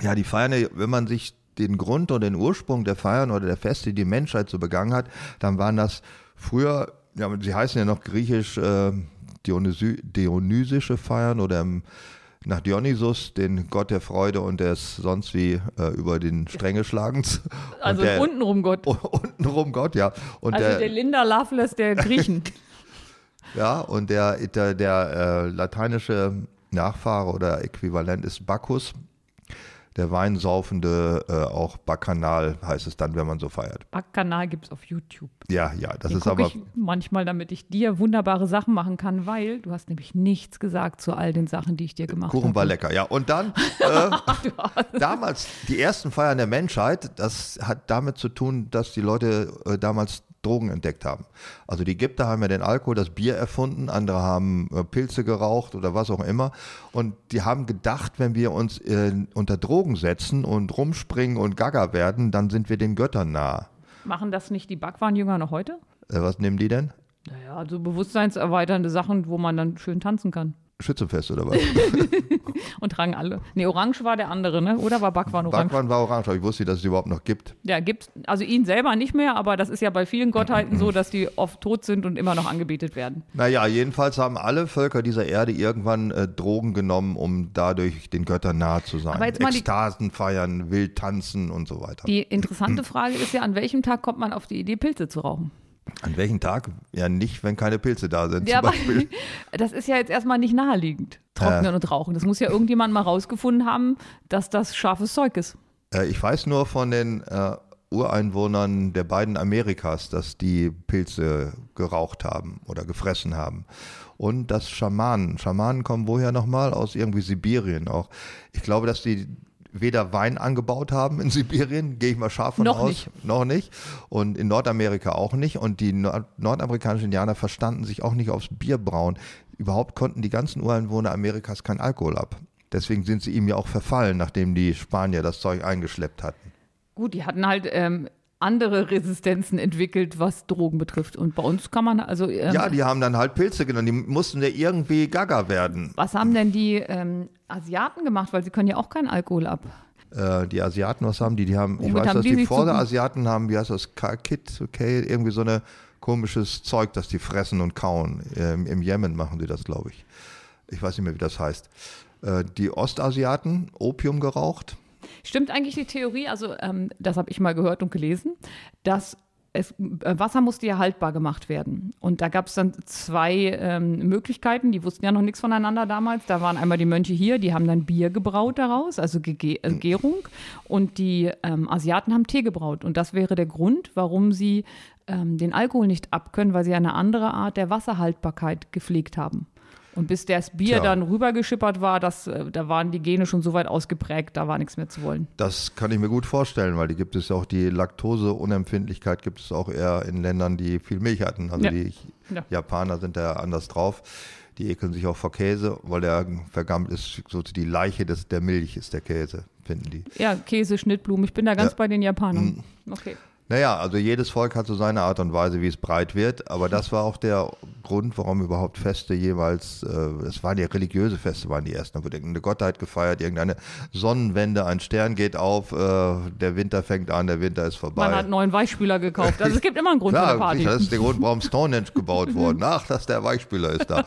Ja, die Feiern, wenn man sich den Grund oder den Ursprung der Feiern oder der Feste, die die Menschheit so begangen hat, dann waren das früher, ja, sie heißen ja noch griechisch äh, Dionysy, dionysische Feiern oder im, nach Dionysus, den Gott der Freude und des sonst wie äh, über den Stränge schlagens. Also und der, untenrum Gott. untenrum Gott, ja. Und Also der, der Linda Loveless der Griechen. ja, und der, der, der äh, lateinische Nachfahre oder Äquivalent ist Bacchus. Der weinsaufende, äh, auch Bacchanal heißt es dann, wenn man so feiert. Backkanal gibt es auf YouTube. Ja, ja, das Den ist aber. ich manchmal, damit ich dir wunderbare Sachen machen kann, weil du hast nämlich nichts gesagt zu all den Sachen, die ich dir gemacht Kuchen war habe. lecker, ja. Und dann, äh, damals, die ersten Feiern der Menschheit, das hat damit zu tun, dass die Leute äh, damals Drogen entdeckt haben. Also die Ägypter haben ja den Alkohol, das Bier erfunden, andere haben äh, Pilze geraucht oder was auch immer. Und die haben gedacht, wenn wir uns äh, unter Drogen setzen und rumspringen und gaga werden, dann sind wir den Göttern nahe. Machen das nicht die Bhagwan-Jünger noch heute? Äh, was nehmen die denn? Naja, also bewusstseinserweiternde Sachen, wo man dann schön tanzen kann. Schützenfest oder was? Und tragen alle. Nee, Orange war der andere, ne? Oder war Bhagwan orange? Bhagwan war orange, aber ich wusste, dass es überhaupt noch gibt. Ja, gibt's. Also ihn selber nicht mehr, aber das ist ja bei vielen Gottheiten so, dass die oft tot sind und immer noch angebetet werden. Naja, jedenfalls haben alle Völker dieser Erde irgendwann äh, Drogen genommen, um dadurch den Göttern nahe zu sein. Mal die- Ekstasen feiern, wild tanzen und so weiter. Die interessante Frage ist ja, an welchem Tag kommt man auf die Idee, Pilze zu rauchen? An welchem Tag? Ja, nicht, wenn keine Pilze da sind. Ja, zum aber das ist ja jetzt erstmal nicht naheliegend. Trocknen und rauchen. Das muss ja irgendjemand mal rausgefunden haben, dass das scharfes Zeug ist. Äh, ich weiß nur von den äh, Ureinwohnern der beiden Amerikas, dass die Pilze geraucht haben oder gefressen haben. Und dass Schamanen, Schamanen kommen woher nochmal? Aus irgendwie Sibirien auch. Ich glaube, dass die weder Wein angebaut haben in Sibirien, gehe ich mal scharf von Noch aus. nicht. Noch nicht. Und in Nordamerika auch nicht. Und die Nord nordamerikanischen Indianer verstanden sich auch nicht aufs Bierbrauen. Überhaupt konnten die ganzen Ureinwohner Amerikas kein Alkohol ab. Deswegen sind sie ihm ja auch verfallen, nachdem die Spanier das Zeug eingeschleppt hatten. Gut, die hatten halt ähm, andere Resistenzen entwickelt, was Drogen betrifft. Und bei uns kann man also. Ähm, Ja, die haben dann halt Pilze genommen. Die mussten ja irgendwie gaga werden. was haben denn die ähm, Asiaten gemacht? Weil sie können ja auch keinen Alkohol ab. Äh, die Asiaten, was haben die? Die haben, ich Womit weiß, haben dass die die Vorderasiaten haben, wie heißt das, Kakit, okay, irgendwie so eine komisches Zeug, das die fressen und kauen. Ähm, Im Jemen machen sie das, glaube ich. Ich weiß nicht mehr, wie das heißt. Äh, die Ostasiaten, Opium geraucht. Stimmt eigentlich die Theorie, also ähm, das habe ich mal gehört und gelesen, dass es, äh, Wasser musste ja haltbar gemacht werden. Und da gab es dann zwei ähm, Möglichkeiten, die wussten ja noch nichts voneinander damals. Da waren einmal die Mönche hier, die haben dann Bier gebraut daraus, also Gege äh, Gärung. Und die ähm, Asiaten haben Tee gebraut. Und das wäre der Grund, warum sie ähm, den Alkohol nicht abkönnen, weil sie eine andere Art der Wasserhaltbarkeit gepflegt haben. Und bis das Bier Tja. dann rübergeschippert war, das, äh, da waren die Gene schon so weit ausgeprägt, da war nichts mehr zu wollen. Das kann ich mir gut vorstellen, weil die gibt es auch, die Laktoseunempfindlichkeit gibt es auch eher in Ländern, die viel Milch hatten. Also Ja. die Ja. Japaner sind da anders drauf. Die ekeln sich auch vor Käse, weil der vergammelt ist, so die Leiche des, der Milch ist der Käse, finden die. Ja, Käse, Schnittblumen. Ich bin da ganz Ja. bei den Japanern. Okay. Naja, also jedes Volk hat so seine Art und Weise, wie es breit wird. Aber das war auch der Grund, warum überhaupt Feste jeweils, äh, es waren ja religiöse Feste, waren die ersten. Da wurde irgendeine Gottheit gefeiert, irgendeine Sonnenwende, ein Stern geht auf, äh, der Winter fängt an, der Winter ist vorbei. Man hat einen neuen Weichspüler gekauft. Also es gibt immer einen Grund für eine Klar, Party. sicher, das ist der Grund, warum Stonehenge gebaut wurde. Ach, dass der Weichspüler ist da.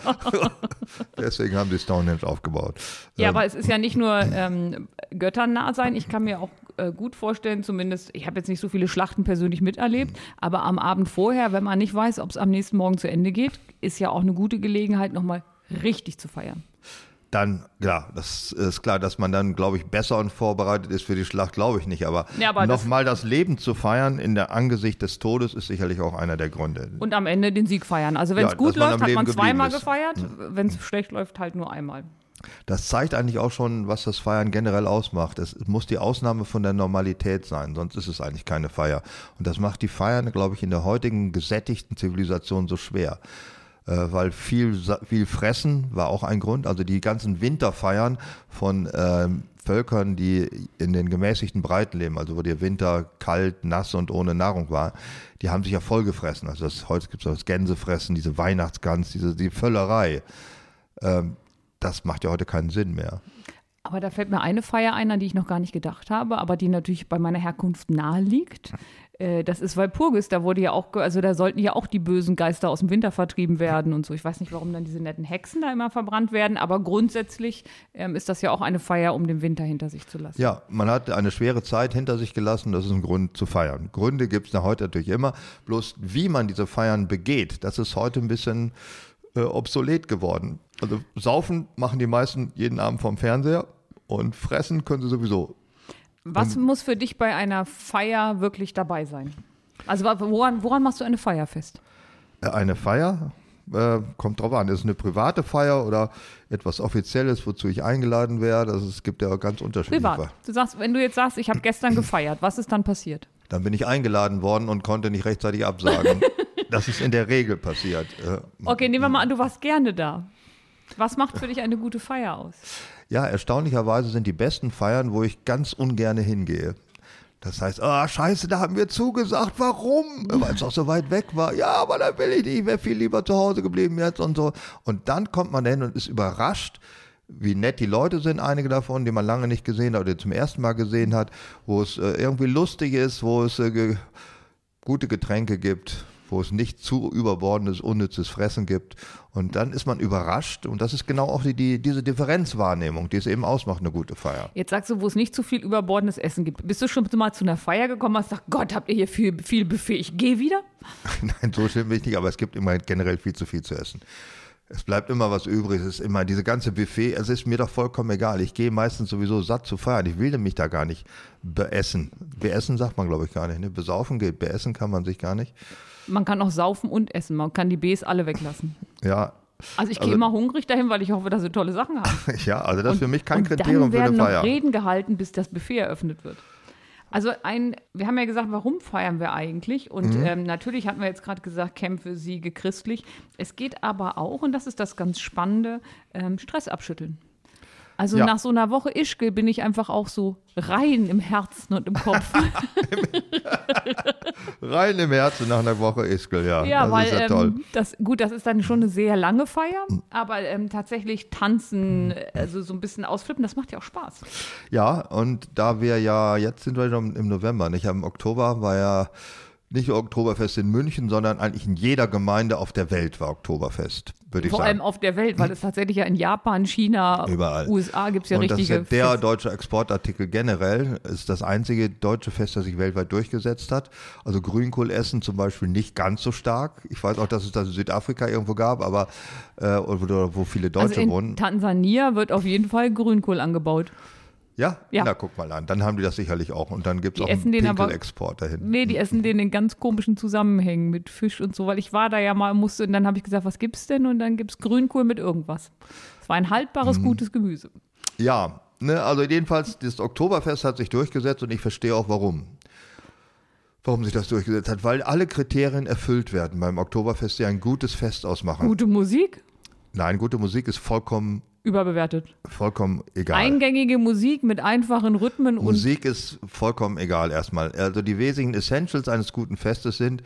Deswegen haben sie Stonehenge aufgebaut. Ja, Ähm, aber es ist ja nicht nur ähm, Göttern nah sein. Ich kann mir auch äh, gut vorstellen, zumindest, ich habe jetzt nicht so viele Schlachten persönlich miterlebt, aber am Abend vorher, wenn man nicht weiß, ob es am nächsten Morgen zu Ende geht, ist ja auch eine gute Gelegenheit, nochmal richtig zu feiern. Dann, ja, das ist klar, dass man dann, glaube ich, besser und vorbereitet ist für die Schlacht, glaube ich nicht. Aber, Ja, aber das- nochmal das Leben zu feiern in der Angesicht des Todes ist sicherlich auch einer der Gründe. Und am Ende den Sieg feiern. Also wenn es Ja, gut man läuft, am hat man zweimal ist. gefeiert. Wenn es schlecht läuft, halt nur einmal. Das zeigt eigentlich auch schon, was das Feiern generell ausmacht. Es muss die Ausnahme von der Normalität sein, sonst ist es eigentlich keine Feier. Und das macht die Feiern, glaube ich, in der heutigen gesättigten Zivilisation so schwer. Äh, weil viel, viel Fressen war auch ein Grund. Also die ganzen Winterfeiern von ähm, Völkern, die in den gemäßigten Breiten leben, also wo der Winter kalt, nass und ohne Nahrung war, die haben sich ja vollgefressen. Also das, heute gibt es das Gänsefressen, diese Weihnachtsgans, diese die Völlerei. Ähm, das macht ja heute keinen Sinn mehr. Aber da fällt mir eine Feier ein, an die ich noch gar nicht gedacht habe, aber die natürlich bei meiner Herkunft nahe liegt. Äh, Das ist Walpurgis, da wurde ja auch, also da sollten ja auch die bösen Geister aus dem Winter vertrieben werden und so. Ich weiß nicht, warum dann diese netten Hexen da immer verbrannt werden, aber grundsätzlich ähm, ist das ja auch eine Feier, um den Winter hinter sich zu lassen. Ja, man hat eine schwere Zeit hinter sich gelassen, das ist ein Grund zu feiern. Gründe gibt es nach heute natürlich immer, bloß wie man diese Feiern begeht, das ist heute ein bisschen äh, obsolet geworden. Also saufen machen die meisten jeden Abend vom Fernseher und fressen können sie sowieso. Was muss für dich bei einer Feier wirklich dabei sein? Also woran, woran machst du eine Feier fest? Äh, Eine Feier äh, kommt drauf an, ist es eine private Feier oder etwas Offizielles, wozu ich eingeladen werde. Also es gibt ja ganz unterschiedliche Privat. Du sagst, wenn du jetzt sagst, ich habe gestern gefeiert, was ist dann passiert? Dann bin ich eingeladen worden und konnte nicht rechtzeitig absagen. das ist in der Regel passiert. Äh, Okay, nehmen wir mal an, du warst gerne da. Was macht für dich eine gute Feier aus? Ja, erstaunlicherweise sind die besten Feiern, wo ich ganz ungerne hingehe. Das heißt, ah, scheiße, da haben wir zugesagt, warum? Weil es auch so weit weg war. Ja, aber da will ich nicht, ich wäre viel lieber zu Hause geblieben jetzt und so. Und dann kommt man hin und ist überrascht, wie nett die Leute sind, einige davon, die man lange nicht gesehen hat oder zum ersten Mal gesehen hat, wo es äh, irgendwie lustig ist, wo es äh, ge gute Getränke gibt, wo es nicht zu überbordendes, unnützes Fressen gibt. Und dann ist man überrascht. Und das ist genau auch die, die, diese Differenzwahrnehmung, die es eben ausmacht, eine gute Feier. Jetzt sagst du, wo es nicht zu viel überbordendes Essen gibt. Bist du schon mal zu einer Feier gekommen und hast gesagt, Gott, habt ihr hier viel, viel Buffet, ich gehe wieder? Nein, so schlimm bin ich nicht, aber es gibt immer generell viel zu viel zu essen. Es bleibt immer was übrig. Es ist immer diese ganze Buffet. Es ist mir doch vollkommen egal. Ich gehe meistens sowieso satt zu feiern. Ich will mich da gar nicht beessen. Beessen sagt man, glaube ich, gar nicht. Ne? Besaufen geht. Beessen kann man sich gar nicht. Man kann auch saufen und essen. Man kann die Bs alle weglassen. Ja, Also ich gehe Also- immer hungrig dahin, weil ich hoffe, dass sie tolle Sachen haben. ja, also das ist für mich kein und Kriterium dann für eine werden noch Feier. Reden gehalten, bis das Buffet eröffnet wird. Also ein, wir haben ja gesagt, warum feiern wir eigentlich? Und Mhm. ähm, natürlich hatten wir jetzt gerade gesagt, Kämpfe, Siege, christlich. Es geht aber auch, und das ist das ganz Spannende, ähm, Stress abschütteln. Also Ja. nach so einer Woche Ischgl bin ich einfach auch so rein im Herzen und im Kopf. Rein im Herzen nach einer Woche Ischgl, ja. Ja, das weil ist ja toll. ähm, das gut, das ist dann schon eine sehr lange Feier, aber ähm, tatsächlich tanzen, also so ein bisschen ausflippen, das macht ja auch Spaß. Ja, und da wir ja, jetzt sind wir schon im November, nicht? Im Oktober war ja nicht nur Oktoberfest in München, sondern eigentlich in jeder Gemeinde auf der Welt war Oktoberfest, würde ich Vor sagen. allem auf der Welt, weil es tatsächlich ja in Japan, China, Überall. USA gibt es ja und das ist richtige. ja der deutsche Exportartikel generell, ist das einzige deutsche Fest, das sich weltweit durchgesetzt hat. Also Grünkohl essen zum Beispiel nicht ganz so stark. Ich weiß auch, dass es das in Südafrika irgendwo gab, aber äh, oder wo viele Deutsche also in wohnen. Tansania wird auf jeden Fall Grünkohl angebaut. Ja? Ja. Na, guck mal an. Dann haben die das sicherlich auch. Und dann gibt es auch einen Pinkelexport dahin. Nee, die essen den in ganz komischen Zusammenhängen mit Fisch und so, weil ich war da ja mal, musste, und dann habe ich gesagt, was gibt's denn? Und dann gibt's Grünkohl mit irgendwas. Es war ein Mhm. haltbares, gutes Gemüse. Ja, ne, also jedenfalls, das Oktoberfest hat sich durchgesetzt und ich verstehe auch warum. Warum sich das durchgesetzt hat, weil alle Kriterien erfüllt werden beim Oktoberfest, die ein gutes Fest ausmachen. Gute Musik, Nein, gute Musik ist vollkommen, überbewertet. vollkommen egal. Eingängige Musik mit einfachen Rhythmen und Musik ist vollkommen egal erstmal. Also die wesentlichen Essentials eines guten Festes sind,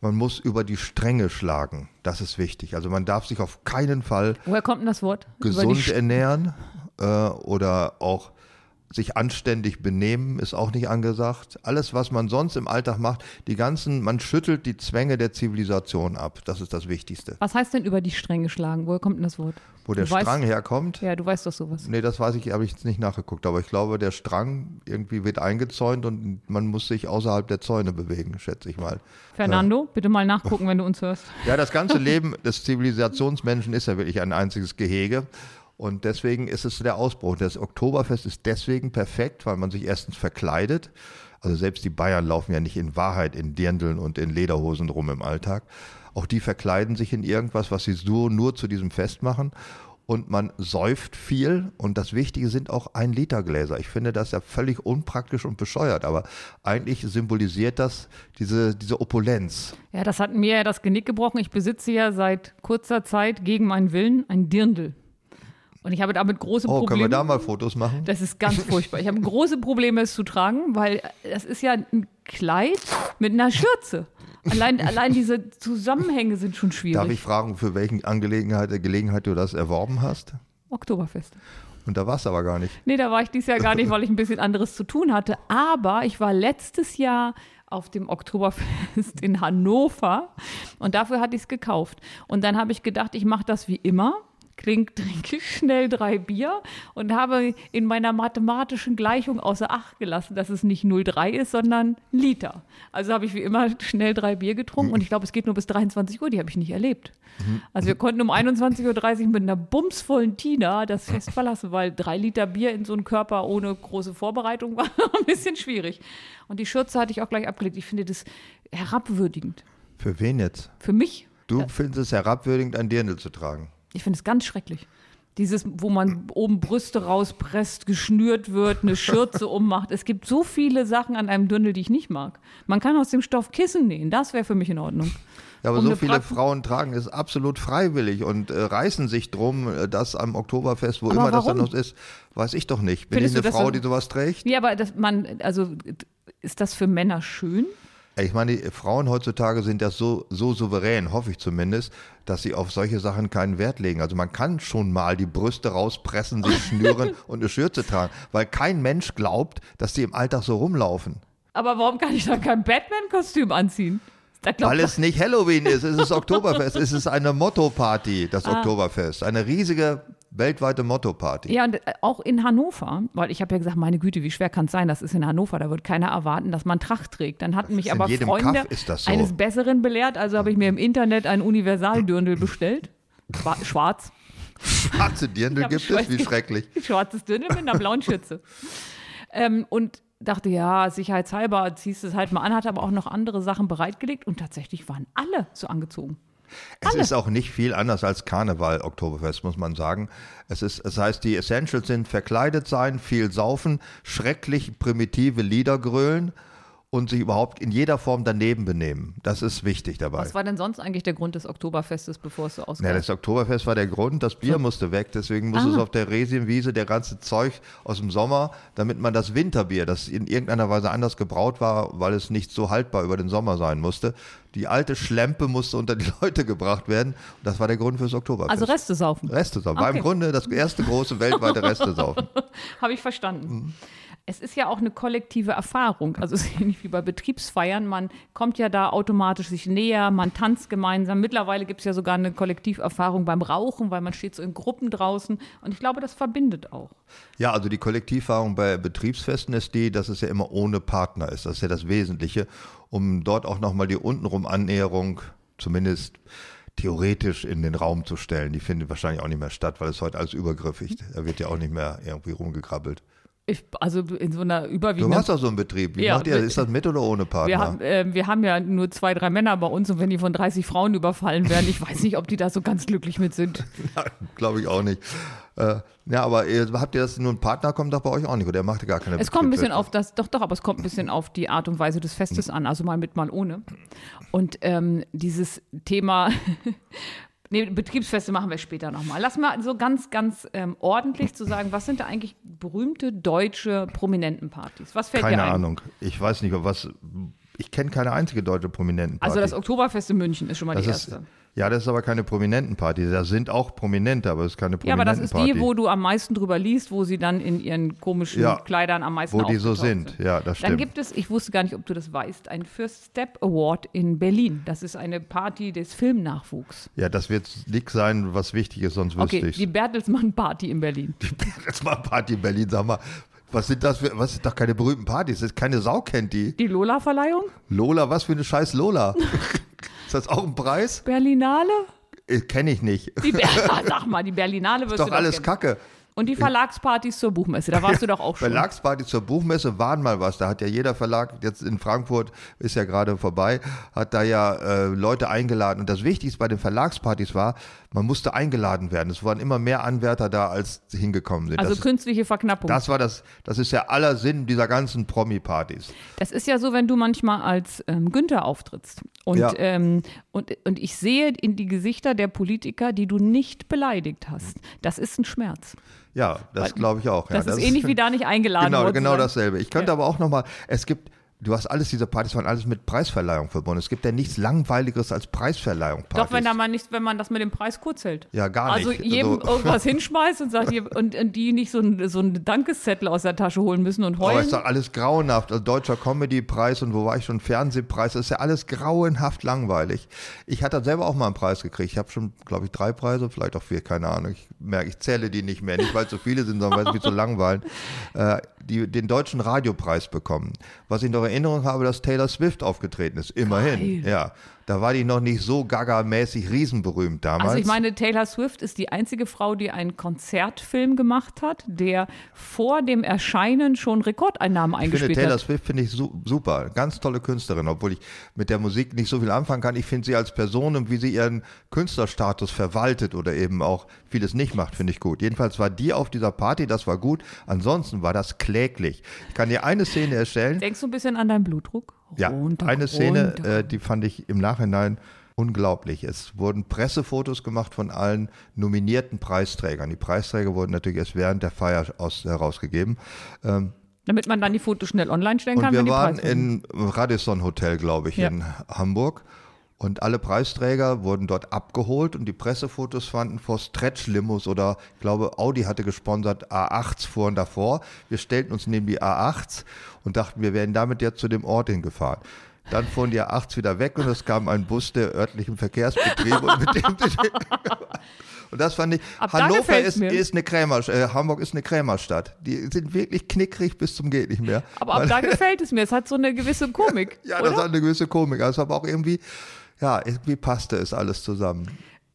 man muss über die Stränge schlagen. Das ist wichtig. Also man darf sich auf keinen Fall woher kommt denn das Wort? Gesund ernähren äh, oder auch sich anständig benehmen ist auch nicht angesagt. Alles, was man sonst im Alltag macht, die ganzen, man schüttelt die Zwänge der Zivilisation ab. Das ist das Wichtigste. Was heißt denn über die Stränge schlagen? Woher kommt denn das Wort? Wo der Du weißt- Strang herkommt, Ja, du weißt doch sowas. nee, das weiß ich, habe ich jetzt nicht nachgeguckt, aber ich glaube, der Strang irgendwie wird eingezäunt und man muss sich außerhalb der Zäune bewegen, schätze ich mal. Fernando, bitte mal nachgucken, wenn du uns hörst. Ja, das ganze Leben des Zivilisationsmenschen ist ja wirklich ein einziges Gehege. Und deswegen ist es der Ausbruch. Das Oktoberfest ist deswegen perfekt, weil man sich erstens verkleidet. Also selbst die Bayern laufen ja nicht in Wahrheit in Dirndeln und in Lederhosen rum im Alltag. Auch die verkleiden sich in irgendwas, was sie so nur zu diesem Fest machen. Und man säuft viel. Und das Wichtige sind auch ein Liter Gläser. Ich finde das ja völlig unpraktisch und bescheuert. Aber eigentlich symbolisiert das diese, diese Opulenz. Ja, das hat mir ja das Genick gebrochen. Ich besitze ja seit kurzer Zeit gegen meinen Willen ein Dirndl. Und ich habe damit große Oh, Probleme. können wir da mal Fotos machen? Das ist ganz furchtbar. Ich habe große Probleme, es zu tragen, weil das ist ja ein Kleid mit einer Schürze. Allein, allein diese Zusammenhänge sind schon schwierig. Darf ich fragen, für welche Angelegenheit, Gelegenheit du das erworben hast? Oktoberfest. Und da warst du aber gar nicht. Nee, da war ich dieses Jahr gar nicht, weil ich ein bisschen anderes zu tun hatte. Aber ich war letztes Jahr auf dem Oktoberfest in Hannover und dafür hatte ich es gekauft. Und dann habe ich gedacht, ich mache das wie immer. Klingt, trinke ich schnell drei Bier und habe in meiner mathematischen Gleichung außer Acht gelassen, dass es nicht 0,3 ist, sondern Liter. Also habe ich wie immer schnell drei Bier getrunken und ich glaube, es geht nur bis 23 Uhr, die habe ich nicht erlebt. Also wir konnten um 21.30 Uhr mit einer bumsvollen Tina das Fest verlassen, weil drei Liter Bier in so einen Körper ohne große Vorbereitung war ein bisschen schwierig. Und die Schürze hatte ich auch gleich abgelegt. Ich finde das herabwürdigend. Für wen jetzt? Für mich, Du findest es herabwürdigend, ein Dirndl zu tragen. Ich finde es ganz schrecklich. Dieses, wo man oben Brüste rauspresst, geschnürt wird, eine Schürze ummacht. Es gibt so viele Sachen an einem Dirndl, die ich nicht mag. Man kann aus dem Stoff Kissen nähen, das wäre für mich in Ordnung. Ja, aber Um so viele Praxis- Frauen tragen es absolut freiwillig und äh, reißen sich drum, äh, dass am Oktoberfest, wo Aber immer das dann warum? noch ist, weiß ich doch nicht. Bin Findest ich du eine das Frau, so- die sowas trägt? Ja, aber das, man, also ist das für Männer schön? Ich meine, die Frauen heutzutage sind ja so, so souverän, hoffe ich zumindest, dass sie auf solche Sachen keinen Wert legen. Also man kann schon mal die Brüste rauspressen, sich schnüren und eine Schürze tragen, weil kein Mensch glaubt, dass die im Alltag so rumlaufen. Aber warum kann ich dann kein Batman-Kostüm anziehen? Weil es nicht Halloween ist, es ist Oktoberfest, es ist eine Motto-Party, das Ah. Oktoberfest. Eine riesige weltweite Motto-Party. Ja, und äh, auch in Hannover, weil ich habe ja gesagt, meine Güte, wie schwer kann es sein, das ist in Hannover, da wird keiner erwarten, dass man Tracht trägt. Dann hatten mich aber Freunde so. eines Besseren belehrt, also habe ich mir im Internet ein Universaldürndl bestellt. Schwa- Schwarz. Schwarze Dirndl gibt es, wie schrecklich. Schwarzes Dirndl mit einer blauen Schürze. ähm, und dachte, ja, sicherheitshalber ziehst du es halt mal an, hat aber auch noch andere Sachen bereitgelegt und tatsächlich waren alle so angezogen. Es ist auch nicht viel anders als Karneval, Oktoberfest, muss man sagen. Es ist, es heißt, die Essentials sind verkleidet sein, viel saufen, schrecklich primitive Lieder grölen und sich überhaupt in jeder Form daneben benehmen. Das ist wichtig dabei. Was war denn sonst eigentlich der Grund des Oktoberfestes, bevor es so Ja, ausgab? das Oktoberfest war der Grund, das Bier musste weg, deswegen musste Ah. es auf der Resienwiese der ganze Zeug aus dem Sommer, damit man das Winterbier, das in irgendeiner Weise anders gebraut war, weil es nicht so haltbar über den Sommer sein musste, die alte Schlempe musste unter die Leute gebracht werden und das war der Grund fürs Oktoberfest. also Reste saufen. Reste saufen. War im Okay. Grunde das erste große weltweite Reste saufen. Habe ich verstanden. Es ist ja auch eine kollektive Erfahrung. Also es ist ähnlich wie bei Betriebsfeiern. Man kommt ja da automatisch sich näher, man tanzt gemeinsam. Mittlerweile gibt es ja sogar eine Kollektiverfahrung beim Rauchen, weil man steht so in Gruppen draußen. Und ich glaube, das verbindet auch. Ja, also die Kollektivfahrung bei Betriebsfesten ist die, dass es ja immer ohne Partner ist. Das ist ja das Wesentliche, um dort auch nochmal die untenrum Annäherung zumindest theoretisch in den Raum zu stellen. Die findet wahrscheinlich auch nicht mehr statt, weil es heute alles übergriffig. Da wird ja auch nicht mehr irgendwie rumgekrabbelt. Ich, also in so einer Du überwiegenden hast doch so einen Betrieb. Wie Ja, macht ihr? Ist das mit oder ohne Partner? Wir haben, äh, wir haben ja nur zwei, drei Männer bei uns und wenn die von 30 Frauen überfallen werden, ich weiß nicht, ob die da so ganz glücklich mit sind. Glaube ich auch nicht. Äh, ja, aber ihr, habt ihr das nur ein Partner kommt doch bei euch auch nicht oder der macht gar keine Es kommt ein bisschen auf das, doch, doch, aber es kommt ein bisschen auf die Art und Weise des Festes an, also mal mit, mal ohne. Und ähm, dieses Thema, nee, Betriebsfeste machen wir später nochmal. Lass mal so ganz, ganz ähm, ordentlich zu sagen, was sind da eigentlich berühmte deutsche Prominentenpartys? Was fällt dir Keine ein? Ahnung. Ich weiß nicht, was. Ich kenne keine einzige deutsche Prominentenparty. Also das Oktoberfest in München ist schon mal Das die ist, erste. Ja, das ist aber keine Prominentenparty. Da sind auch Prominente, aber es ist keine Ja, aber das ist Prominentenparty. die, wo du am meisten drüber liest, wo sie dann in ihren komischen Ja, Kleidern am meisten wo die so aufgetaucht sind. Ja, das Dann stimmt. gibt es, ich wusste gar nicht, ob du das weißt, einen First Step Award in Berlin. Das ist eine Party des Filmnachwuchs. ja, das wird nichts sein, was wichtig ist, sonst wüsste Okay, ich's. die Bertelsmann Party in Berlin. Jetzt mal Party in Berlin, sag mal. Was sind das für, was sind doch keine berühmten Partys? Das ist keine Sau kennt die. Die Lola-Verleihung? Lola, was für eine scheiß Lola? ist das auch ein Preis? Berlinale? Kenne ich nicht. Die Ber Sag mal, die Berlinale du doch alles kennen. Kacke. Und die Verlagspartys zur Buchmesse, da warst du doch auch schon. Verlagsparty zur Buchmesse waren mal was. Da hat ja jeder Verlag, jetzt in Frankfurt ist ja gerade vorbei, hat da ja äh, Leute eingeladen. Und das Wichtigste bei den Verlagspartys war, man musste eingeladen werden. Es waren immer mehr Anwärter da, als hingekommen sind. Also das, künstliche Verknappung. das war das, das ist ja aller Sinn dieser ganzen Promi-Partys. Das ist ja so, wenn du manchmal als ähm, Günther auftrittst. Und, Ja. ähm, und, und ich sehe in die Gesichter der Politiker, die du nicht beleidigt hast. Das ist ein Schmerz. Ja, das glaube ich auch. Das ja, ist ähnlich wie da nicht eingeladen Genau, worden genau dasselbe. Ich könnte Ja. aber auch nochmal, es gibt, du hast alles, diese Partys waren alles mit Preisverleihung verbunden. Es gibt ja nichts Langweiligeres als Preisverleihung. Doch, wenn da mal nicht, wenn man das mit dem Preis kurz hält. Ja, gar also nicht. jedem Also- irgendwas hinschmeißt und sagt, und, und die nicht so einen so Dankeszettel aus der Tasche holen müssen und Aber heulen. ist doch alles grauenhaft. Also deutscher Comedy-Preis und wo war ich schon? Fernsehpreis. Das ist ja alles grauenhaft langweilig. Ich hatte selber auch mal einen Preis gekriegt. Ich habe schon, glaube ich, drei Preise, vielleicht auch vier, keine Ahnung. Ich merke, ich zähle die nicht mehr. Nicht, weil es so viele sind, sondern weil sie mich so langweilen. Äh, die, den deutschen Radiopreis bekommen. Was ich noch in Erinnerung habe, dass Taylor Swift aufgetreten ist. Immerhin. Geil. Ja. Da war die noch nicht so gaga-mäßig riesenberühmt damals. Also ich meine, Taylor Swift ist die einzige Frau, die einen Konzertfilm gemacht hat, der vor dem Erscheinen schon Rekordeinnahmen ich finde eingespielt Taylor hat. Swift finde ich su super, ganz tolle Künstlerin, obwohl ich mit der Musik nicht so viel anfangen kann. Ich finde sie als Person und wie sie ihren Künstlerstatus verwaltet oder eben auch vieles nicht macht, finde ich gut. Jedenfalls war die auf dieser Party, das war gut. Ansonsten war das kläglich. Ich kann dir eine Szene erstellen. Denkst du ein bisschen an deinen Blutdruck? Ja, Runter, eine Szene, runter. äh, die fand ich im Nachhinein unglaublich. Es wurden Pressefotos gemacht von allen nominierten Preisträgern. Die Preisträger wurden natürlich erst während der Feier aus, herausgegeben. Ähm, Damit man dann die Fotos schnell online stellen und kann, wir wenn die waren im Radisson Hotel, glaube ich, Ja. in Hamburg. Und alle Preisträger wurden dort abgeholt und die Pressefotos fanden vor Stretch-Limos oder ich glaube Audi hatte gesponsert, A8s fuhren davor. Wir stellten uns neben die A8s und dachten, wir wären damit jetzt zu dem Ort hingefahren. Dann fuhren die A8s wieder weg und es kam ein Bus der örtlichen Verkehrsbetriebe und mit dem und das fand ich, Ab Hannover ist, ist eine Krämer, äh, Hamburg ist eine Krämerstadt. Die sind wirklich knickrig bis zum geht nicht mehr. Aber ab da gefällt es mir. Es hat so eine gewisse Komik. ja, oder? das hat eine gewisse Komik. Also aber auch irgendwie, ja, irgendwie passte es alles zusammen.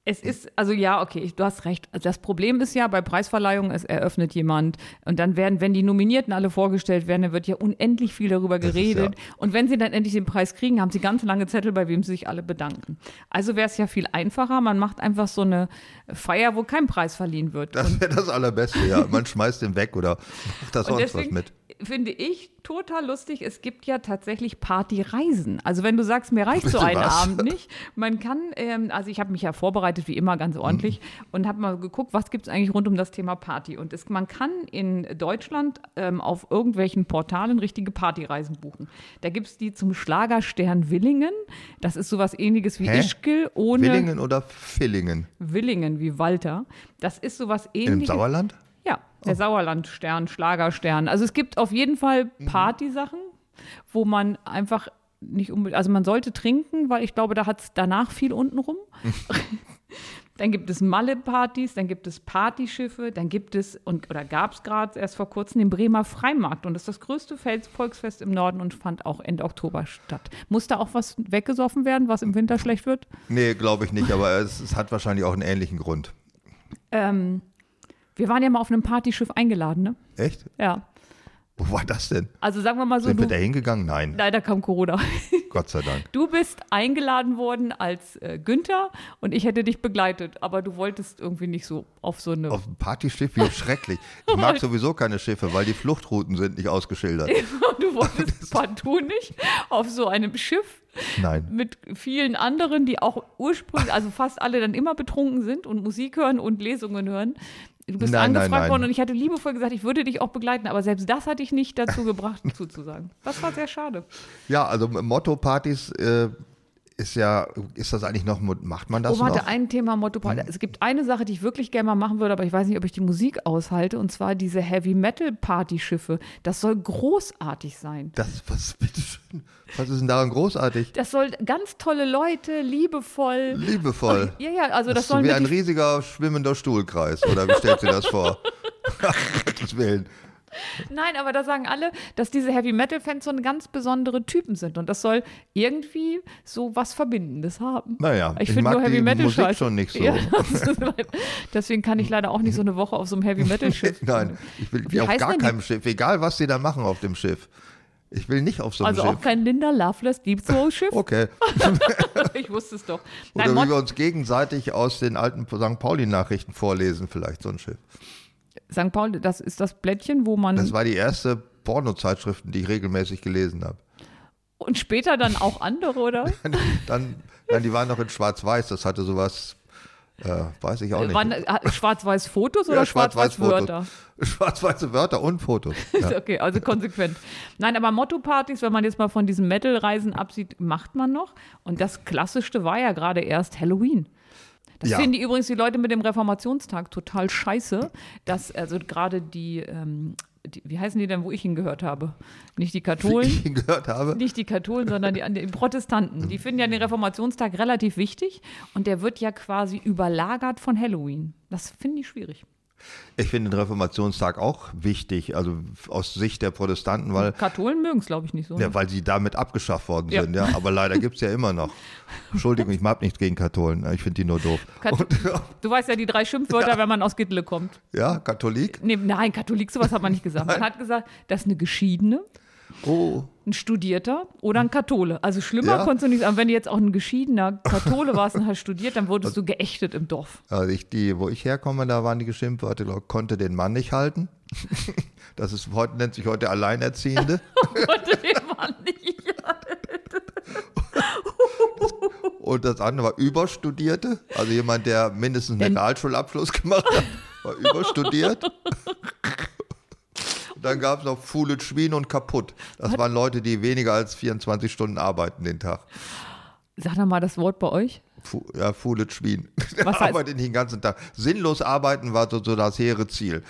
Es ist, also ja, okay, du hast recht. Also das Problem ist ja bei Preisverleihungen, es eröffnet jemand und dann werden, wenn die Nominierten alle vorgestellt werden, dann wird ja unendlich viel darüber geredet. Und wenn sie dann endlich den Preis kriegen, haben sie ganz lange Zettel, bei wem sie sich alle bedanken. Also wäre es ja viel einfacher. Man macht einfach so eine Feier, wo kein Preis verliehen wird. Das wäre das Allerbeste, ja. Man schmeißt den weg oder macht da sonst was mit. Finde ich total lustig, es gibt ja tatsächlich Partyreisen. Also wenn du sagst, mir reicht so ein? Abend nicht, man kann, ähm, also ich habe mich ja vorbereitet, wie immer, ganz ordentlich Mhm. und habe mal geguckt, was gibt es eigentlich rund um das Thema Party. Und es, man kann in Deutschland ähm, auf irgendwelchen Portalen richtige Partyreisen buchen. Da gibt es die zum Schlagerstern Willingen. Das ist sowas ähnliches wie Hä? Ischgl ohne Willingen oder Villingen? Willingen wie Walter. Das ist sowas Im ähnliches. Sauerland? Ja, der Sauerlandstern, Schlagerstern. Also es gibt auf jeden Fall Partysachen, wo man einfach nicht unbedingt, also man sollte trinken, weil ich glaube, da hat es danach viel unten rum. dann gibt es Malle-Partys, dann gibt es Partyschiffe, dann gibt es, und, oder gab es gerade erst vor kurzem den Bremer Freimarkt. Und das ist das größte Fels- Volksfest im Norden und fand auch Ende Oktober statt. Muss da auch was weggesoffen werden, was im Winter schlecht wird? Nee, glaube ich nicht, aber es, es hat wahrscheinlich auch einen ähnlichen Grund. Ähm, wir waren ja mal auf einem Partyschiff eingeladen, ne? Echt? Ja. Wo war das denn? Also sagen wir mal so, Sind wir du, da hingegangen? Nein, leider kam Corona. Gott sei Dank. Du bist eingeladen worden als äh, Günther und ich hätte dich begleitet, aber du wolltest irgendwie nicht so auf so eine. Auf dem Partyschiff, wie schrecklich. Ich mag sowieso keine Schiffe, weil die Fluchtrouten sind nicht ausgeschildert. du wolltest partout nicht auf so einem Schiff Nein. mit vielen anderen, die auch ursprünglich, also fast alle dann immer betrunken sind und Musik hören und Lesungen hören. Du bist Nein, nein, angefragt nein. worden und ich hatte liebevoll gesagt, ich würde dich auch begleiten, aber selbst das hatte ich nicht dazu gebracht, zuzusagen. Das war sehr schade. Ja, also Motto-Partys äh, ist ja, ist das eigentlich noch, macht man das Oh, warte, noch? ein Thema Motto. Es gibt eine Sache, die ich wirklich gerne mal machen würde, aber ich weiß nicht, ob ich die Musik aushalte, und zwar diese Heavy Metal Party-Schiffe. Das soll großartig sein. Das, was, bitteschön, was ist denn daran großartig? Das soll ganz tolle Leute, liebevoll. Liebevoll. Ja, ja, also das, Das ist so sollen wie ein riesiger schwimmender Stuhlkreis, oder wie stellt sie das vor? Gottes Willen. Nein, aber da sagen alle, dass diese Heavy Metal Fans so eine ganz besondere Typen sind und das soll irgendwie so was Verbindendes haben. Naja, ich ich finde mag nur Heavy die Metal Musik schon nicht so. Ja, deswegen kann ich leider auch nicht so eine Woche auf so einem Heavy Metal Schiff. Nein, ich will Wie auf gar keinem Schiff, egal was sie da machen auf dem Schiff. Ich will nicht auf so einem Also Schiff. auch kein Linda Loveless Deep Throat Schiff. Okay. Ich wusste es doch. Oder Nein, wie Mot wir uns gegenseitig aus den alten St. Pauli-Nachrichten vorlesen, vielleicht so ein Schiff. St. Paul, das ist das Blättchen, wo man Das war die erste Pornozeitschriften, die ich regelmäßig gelesen habe. und später dann auch andere, oder? Dann, dann, die waren noch in Schwarz-Weiß, das hatte sowas, äh, weiß ich auch nicht. Waren äh, schwarz-weiß Fotos oder Ja, schwarz-weiß. Wörter? Schwarz-weiße Wörter und Fotos. Ja. Okay, also konsequent. Nein, aber Motto-Partys, wenn man jetzt mal von diesen Metal-Reisen absieht, macht man noch. Und das Klassischste war ja gerade erst Halloween. Das Ja. finden die übrigens die Leute mit dem Reformationstag total scheiße, dass also gerade die, ähm, die, wie heißen die denn, wo ich ihn gehört habe? Nicht die Wie Katholen. ich ihn gehört habe. Nicht die Katholen, sondern die, die Protestanten. Die finden ja den Reformationstag relativ wichtig und der wird ja quasi überlagert von Halloween. Das finde ich schwierig. Ich finde den Reformationstag auch wichtig, also aus Sicht der Protestanten, weil, Katholen mögen es, glaube ich, nicht so. ja, ne? weil sie damit abgeschafft worden Ja. sind. Ja. Aber leider gibt es ja immer noch. Entschuldigung, ich mag nichts gegen Katholen. Ich finde die nur doof. Kat du weißt ja die drei Schimpfwörter, wenn man aus Gittle kommt. Ja, Katholik? Nee, nein, Katholik, sowas hat man nicht gesagt. Man hat gesagt, das ist eine Geschiedene, Oh, ein Studierter oder ein Kathole. Also schlimmer Ja. konntest du nicht sagen. Wenn du jetzt auch ein geschiedener Kathole warst und hast studiert, dann wurdest du geächtet im Dorf. also ich, die, wo ich herkomme, da waren die Geschimpfwörter, konnte den Mann nicht halten. Das ist heute, nennt sich heute Alleinerziehende. Konnte den Mann nicht. Und das andere war Überstudierte. Also jemand, der mindestens einen Realschulabschluss gemacht hat, war überstudiert. Dann gab es noch Fuhle, Schwien und kaputt. Das waren Leute, die weniger als 24 Stunden arbeiten den Tag. Sag doch mal das Wort bei euch. Fu ja, Fuhle, Schwien. Was arbeitet nicht den ganzen Tag. Sinnlos arbeiten war so, so das hehre Ziel.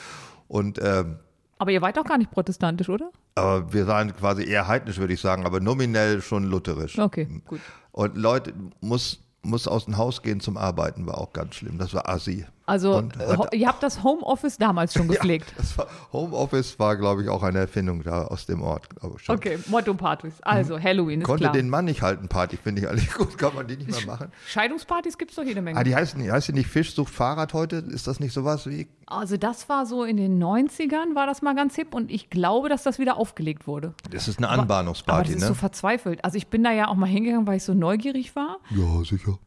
Und ähm, Aber ihr wart doch gar nicht protestantisch, oder? aber wir waren quasi eher heidnisch, würde ich sagen, aber nominell schon lutherisch. Okay, gut. Und Leute, muss, muss aus dem Haus gehen zum Arbeiten, war auch ganz schlimm. Das war assi. Also, Und, äh, ihr habt das Homeoffice damals schon gepflegt. War, Homeoffice war, glaube ich, auch eine Erfindung da aus dem Ort. Okay, Motto Partys. Also, Halloween ist Konnte klar. den Mann nicht halten, Party, finde ich eigentlich gut. Kann man die nicht mehr machen? Scheidungspartys gibt es doch jede Menge. Ah, die heißen, die heißt die nicht Fisch sucht Fahrrad heute? Ist das nicht sowas wie? Also das war so in den 90ern, war das mal ganz hip und ich glaube, dass das wieder aufgelegt wurde. Das ist eine aber Anbahnungsparty, das ist ne? so verzweifelt. Also ich bin da ja auch mal hingegangen, weil ich so neugierig war. ja, sicher.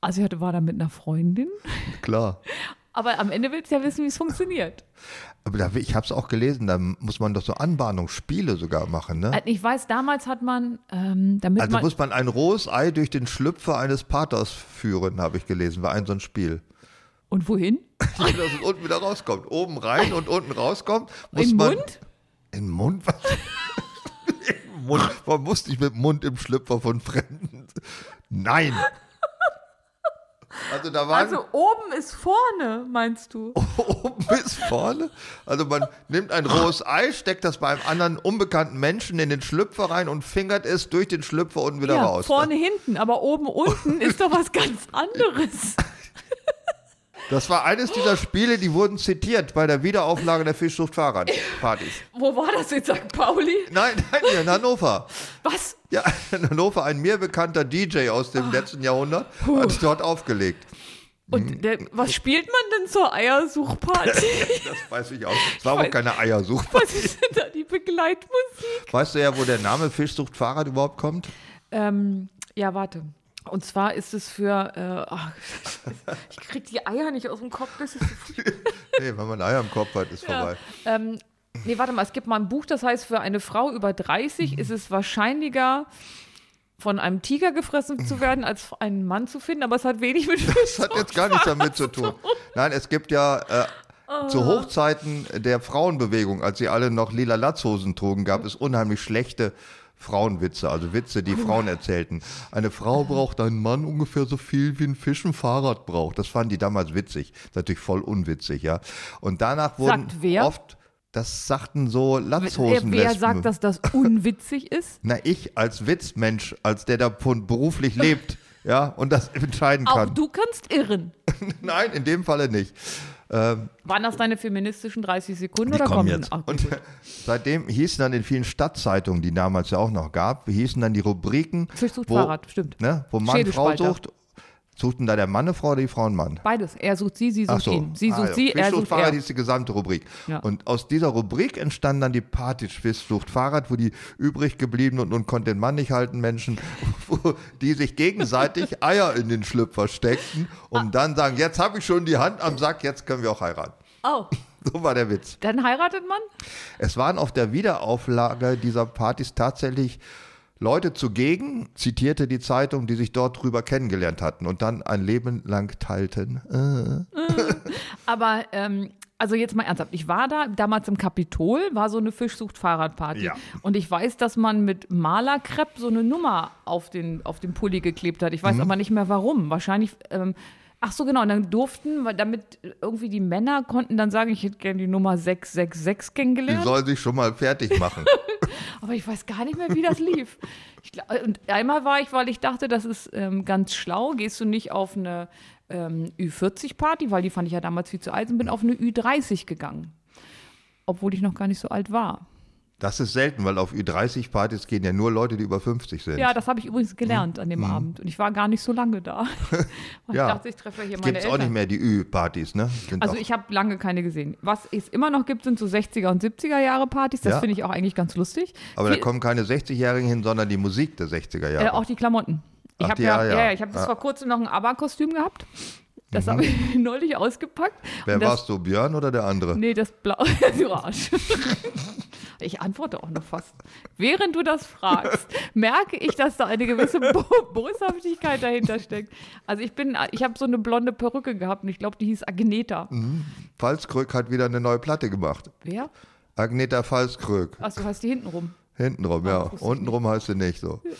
Also ich hatte, war da mit einer Freundin. Klar. Aber am Ende willst du ja wissen, wie es funktioniert. Aber da, ich habe es auch gelesen, da muss man doch so Anbahnungsspiele sogar machen, ne? Also Ich weiß, damals hat man, ähm, damit Also man, muss man ein rohes Ei durch den Schlüpfer eines Paters führen, habe ich gelesen, war ein so ein Spiel. und wohin? Ja, dass es unten wieder rauskommt. Oben rein und unten rauskommt. Muss Im man, Mund? Im Mund? Was? Mund. Warum musste ich mit dem Mund im Schlüpfer von Fremden? Nein. Also da waren Also oben ist vorne, meinst du? oben bis vorne. Also man nimmt ein rohes Ei, steckt das bei einem anderen unbekannten Menschen in den Schlüpfer rein und fingert es durch den Schlüpfer unten wieder ja, raus. vorne, hinten, aber oben, unten ist doch was ganz anderes. Das war eines dieser Spiele, die wurden zitiert bei der Wiederauflage der Fischsucht Fahrradpartys. Wo war das in St. Pauli? Nein, nein, hier in Hannover. Was? Ja, in Hannover, ein mir bekannter DJ aus dem letzten Jahrhundert, hat es dort aufgelegt. Und der, was spielt man denn zur Eiersuchparty? Das weiß ich auch. Es war aber keine Eiersuche. was ist denn da die Begleitmusik? Weißt du ja, wo der Name Fischsucht Fahrrad überhaupt kommt? Ähm, ja, warte. Und zwar ist es für, äh, ach, ich krieg die Eier nicht aus dem Kopf. Das ist so. Nee, wenn man Eier im Kopf hat, ist vorbei. ähm, nee, warte mal, es gibt mal ein Buch, das heißt, für eine Frau über 30 ist es wahrscheinlicher, von einem Tiger gefressen zu werden, als einen Mann zu finden, aber es hat wenig mit Das hat jetzt gar nichts damit zu tun. Nein, es gibt ja äh, zu Hochzeiten der Frauenbewegung, als sie alle noch lila Latzhosen trugen, gab es unheimlich schlechte Frauenwitze, also Witze, die Frauen erzählten. Eine Frau braucht einen Mann ungefähr so viel wie ein Fisch ein Fahrrad braucht. Das fanden die damals witzig. Natürlich voll unwitzig, ja. Und danach wurden oft, das sagten so Latzhosen. wer sagt, dass das unwitzig ist? Na, ich als Witzmensch, als der da beruflich lebt, ja, und das entscheiden Auch kann. du kannst irren. Nein, in dem Falle nicht. Waren das deine feministischen 30 Sekunden Die oder kommen jetzt. Ach, Und seitdem hießen dann in vielen Stadtzeitungen, die damals ja auch noch gab, hießen dann die Rubriken, Fisch sucht wo, Fahrrad, stimmt. ne, wo Mann Frau Schädelspalter. Sucht. Suchten da der Mann eine Frau oder die Frau einen Mann? Beides. Er sucht sie, sie sucht so. ihn. Sie Ah, sucht ja. sie, er sucht Fahrrad er. ist die gesamte Rubrik. Ja. Und aus dieser Rubrik entstand dann die Party Fischsucht Fahrrad, wo die übrig gebliebenen und konnte den Mann nicht halten Menschen, wo die sich gegenseitig Eier in den Schlüpfer steckten, um dann sagen, jetzt habe ich schon die Hand am Sack, jetzt können wir auch heiraten. Oh, So war der Witz. dann heiratet man? Es waren auf der Wiederauflage dieser Partys tatsächlich Leute zugegen, zitierte die Zeitung, die sich dort drüber kennengelernt hatten und dann ein Leben lang teilten. Äh. Aber ähm, also jetzt mal ernsthaft, ich war da damals im Kapitol, war so eine Fischsucht-Fahrradparty. Ja. Und ich weiß, dass man mit Malerkrepp so eine Nummer auf den, auf den Pulli geklebt hat. Ich Mhm. weiß aber nicht mehr warum. Wahrscheinlich, ähm, ach so genau, und dann durften, weil damit irgendwie die Männer konnten dann sagen, ich hätte gerne die Nummer 666 Die kennengelernt. sollen sich schon mal fertig machen. Aber ich weiß gar nicht mehr, wie das lief. Ich, glaub- und einmal war ich, weil ich dachte, das ist ähm, ganz schlau, gehst du nicht auf eine ähm, Ü40-Party, weil die fand ich ja damals viel zu alt und bin auf eine Ü30 gegangen. Obwohl ich noch gar nicht so alt war. Das ist selten, weil auf Ü30-Partys gehen ja nur Leute, die über 50 sind. Ja, das habe ich übrigens gelernt an dem Abend. Und ich war gar nicht so lange da. Weil Ja. Ich dachte, ich treffe hier meine Gibt es auch Eltern. nicht mehr die Ü-Partys, ne? Sind Also ich habe lange keine gesehen. Was es immer noch gibt, sind so 60er und 70er Jahre Partys. Das Ja. finde ich auch eigentlich ganz lustig. aber da Viel- kommen keine 60-Jährigen hin, sondern die Musik der 60er Jahre. Äh, auch die Klamotten. Ich habe ja, ja, ja. ich habe Ja. vor kurzem noch ein ABBA-Kostüm gehabt. Das habe ich neulich ausgepackt. Wer das, warst du, Björn oder der andere? Nee, das Blau. du Arsch. Ich antworte auch noch fast. Während du das fragst, merke ich, dass da eine gewisse Bo Boshaftigkeit dahinter steckt. Also ich bin, ich habe so eine blonde Perücke gehabt und ich glaube, die hieß Agneta. Falskröck hat wieder eine neue Platte gemacht. Wer? Agneta Falskröck. Achso, heißt die hinten rum. Hintenrum, ja. ich Untenrum heißt sie nicht so.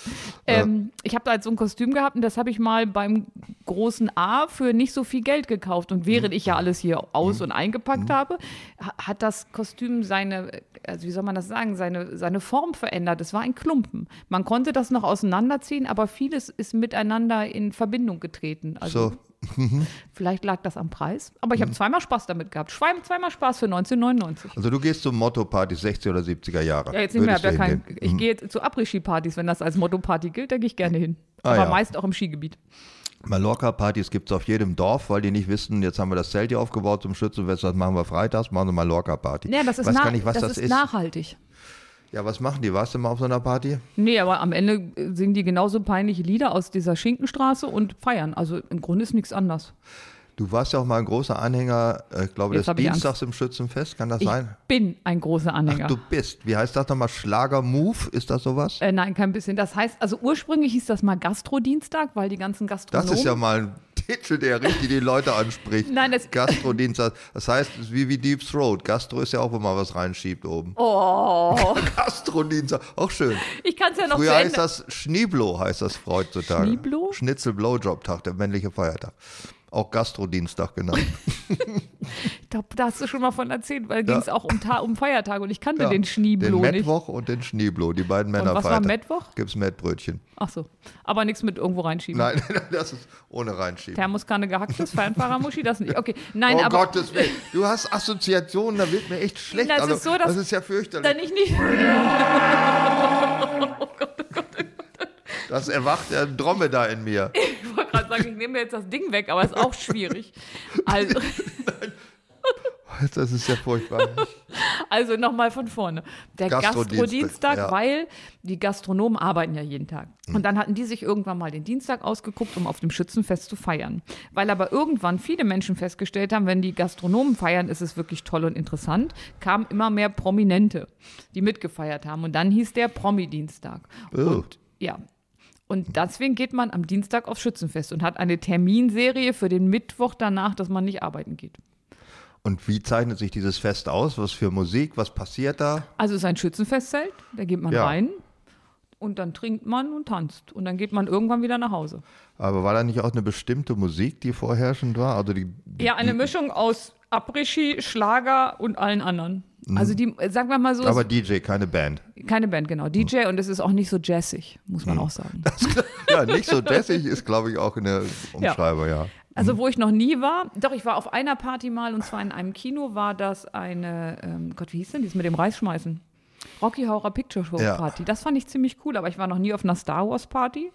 Ähm, ich habe da halt so ein Kostüm gehabt und das habe ich mal beim großen A für nicht so viel Geld gekauft. Und während ich ja alles hier aus- und eingepackt habe, ha- hat das Kostüm seine, also wie soll man das sagen, seine, seine Form verändert. Es war ein Klumpen. Man konnte das noch auseinanderziehen, aber vieles ist miteinander in Verbindung getreten. Also So, vielleicht lag das am Preis. Aber ich habe zweimal Spaß damit gehabt. Schwein- Zweimal Spaß für 1999. also du gehst zum Motto-Partys 60er oder 70er Jahre. Ja, jetzt nicht mehr. Ja kein, ich gehe jetzt zu Après-Ski-Partys, wenn das als Motto-Party gilt, da gehe ich gerne hin. Ah, Aber ja. meist auch im Skigebiet. Mallorca-Partys gibt es auf jedem Dorf, weil die nicht wissen, jetzt haben wir das Zelt hier aufgebaut zum Schützenfest, das machen wir freitags, machen wir Mallorca-Party. Ja, das ist, weiß na- gar nicht, was das, das, ist, ist. nachhaltig. Ja, was machen die? Warst du mal auf so einer Party? Nee, aber am Ende singen die genauso peinliche Lieder aus dieser Schinkenstraße und feiern. Also im Grunde ist nichts anders. Du warst ja auch mal ein großer Anhänger, äh, ich glaube, Jetzt des ich Dienstags im Schützenfest, kann das Ich sein? bin ein großer Anhänger. Ach, du bist. Wie heißt das nochmal? Schlager-Move? Ist das sowas? äh, nein, kein bisschen. Das heißt, also ursprünglich hieß das mal Gastrodienstag, weil die ganzen Das Gastronomen. ist ja mal ein Titel, der richtig die Leute anspricht. Nein, das- Gastrodienstag. Das heißt, es ist wie, wie Deep Throat. Gastro ist ja auch, wenn man was reinschiebt oben. Oh, Gastrodienstag. Auch schön. ich kann es ja noch Früher heißt das Schnieblo, heißt das heutzutage. Schnieblo? Schnitzel-Blowjob-Tag, der männliche Feiertag. Auch Gastrodienstag genannt. Da, da hast du schon mal von erzählt, weil Ja. ging es auch um, Ta um Feiertage und ich kannte Ja, den Schnieblo den nicht. Mittwoch und den Schnieblo, die beiden Und was war. Mittwoch? Gibt's Mettbrötchen. Ach so, aber nichts mit irgendwo reinschieben. Nein, das ist ohne reinschieben. Thermoskanne gehacktes Fernfahrermuschi, das nicht. Okay, nein, oh aber Gottes Willen. Du hast Assoziationen, da wird mir echt schlecht. Das also, ist so, dass- das ist ja fürchterlich. dann ich nicht. Das erwacht der Dromedar in mir. Ich wollte gerade sagen, ich nehme mir jetzt das Ding weg, aber ist auch schwierig. Also, Das ist ja furchtbar. also nochmal von vorne. Der Gastrodienstag, ja. weil die Gastronomen arbeiten ja jeden Tag. Und dann hatten die sich irgendwann mal den Dienstag ausgeguckt, um auf dem Schützenfest zu feiern. Weil aber irgendwann viele Menschen festgestellt haben, wenn die Gastronomen feiern, ist es wirklich toll und interessant, kamen immer mehr Prominente, die mitgefeiert haben. Und dann hieß der Promi-Dienstag. Oh. Und ja. Und deswegen geht man am Dienstag aufs Schützenfest und hat eine Terminserie für den Mittwoch danach, dass man nicht arbeiten geht. Und wie zeichnet sich dieses Fest aus? Was für Musik? Was passiert da? Also es ist ein Schützenfestzelt, da geht man Ja. rein und dann trinkt man und tanzt. Und dann geht man irgendwann wieder nach Hause. Aber war da nicht auch eine bestimmte Musik, die vorherrschend war? Also die, Ja, eine Mischung aus Après-Ski, Schlager und allen anderen. Also die, sagen wir mal so, Mhm. aber DJ, keine Band. keine Band, genau. DJ und es ist auch nicht so jazzig, muss Mhm. man auch sagen. Ja, nicht so jazzig ist, glaube ich, auch in der Umschreiber, ja. Also wo ich noch nie war, doch, ich war auf einer Party mal und zwar in einem Kino war das eine, ähm, Gott, wie hieß denn das mit dem Reisschmeißen? Rocky Horror Picture Show Ja. Party. Das fand ich ziemlich cool, aber ich war noch nie auf einer Star Wars Party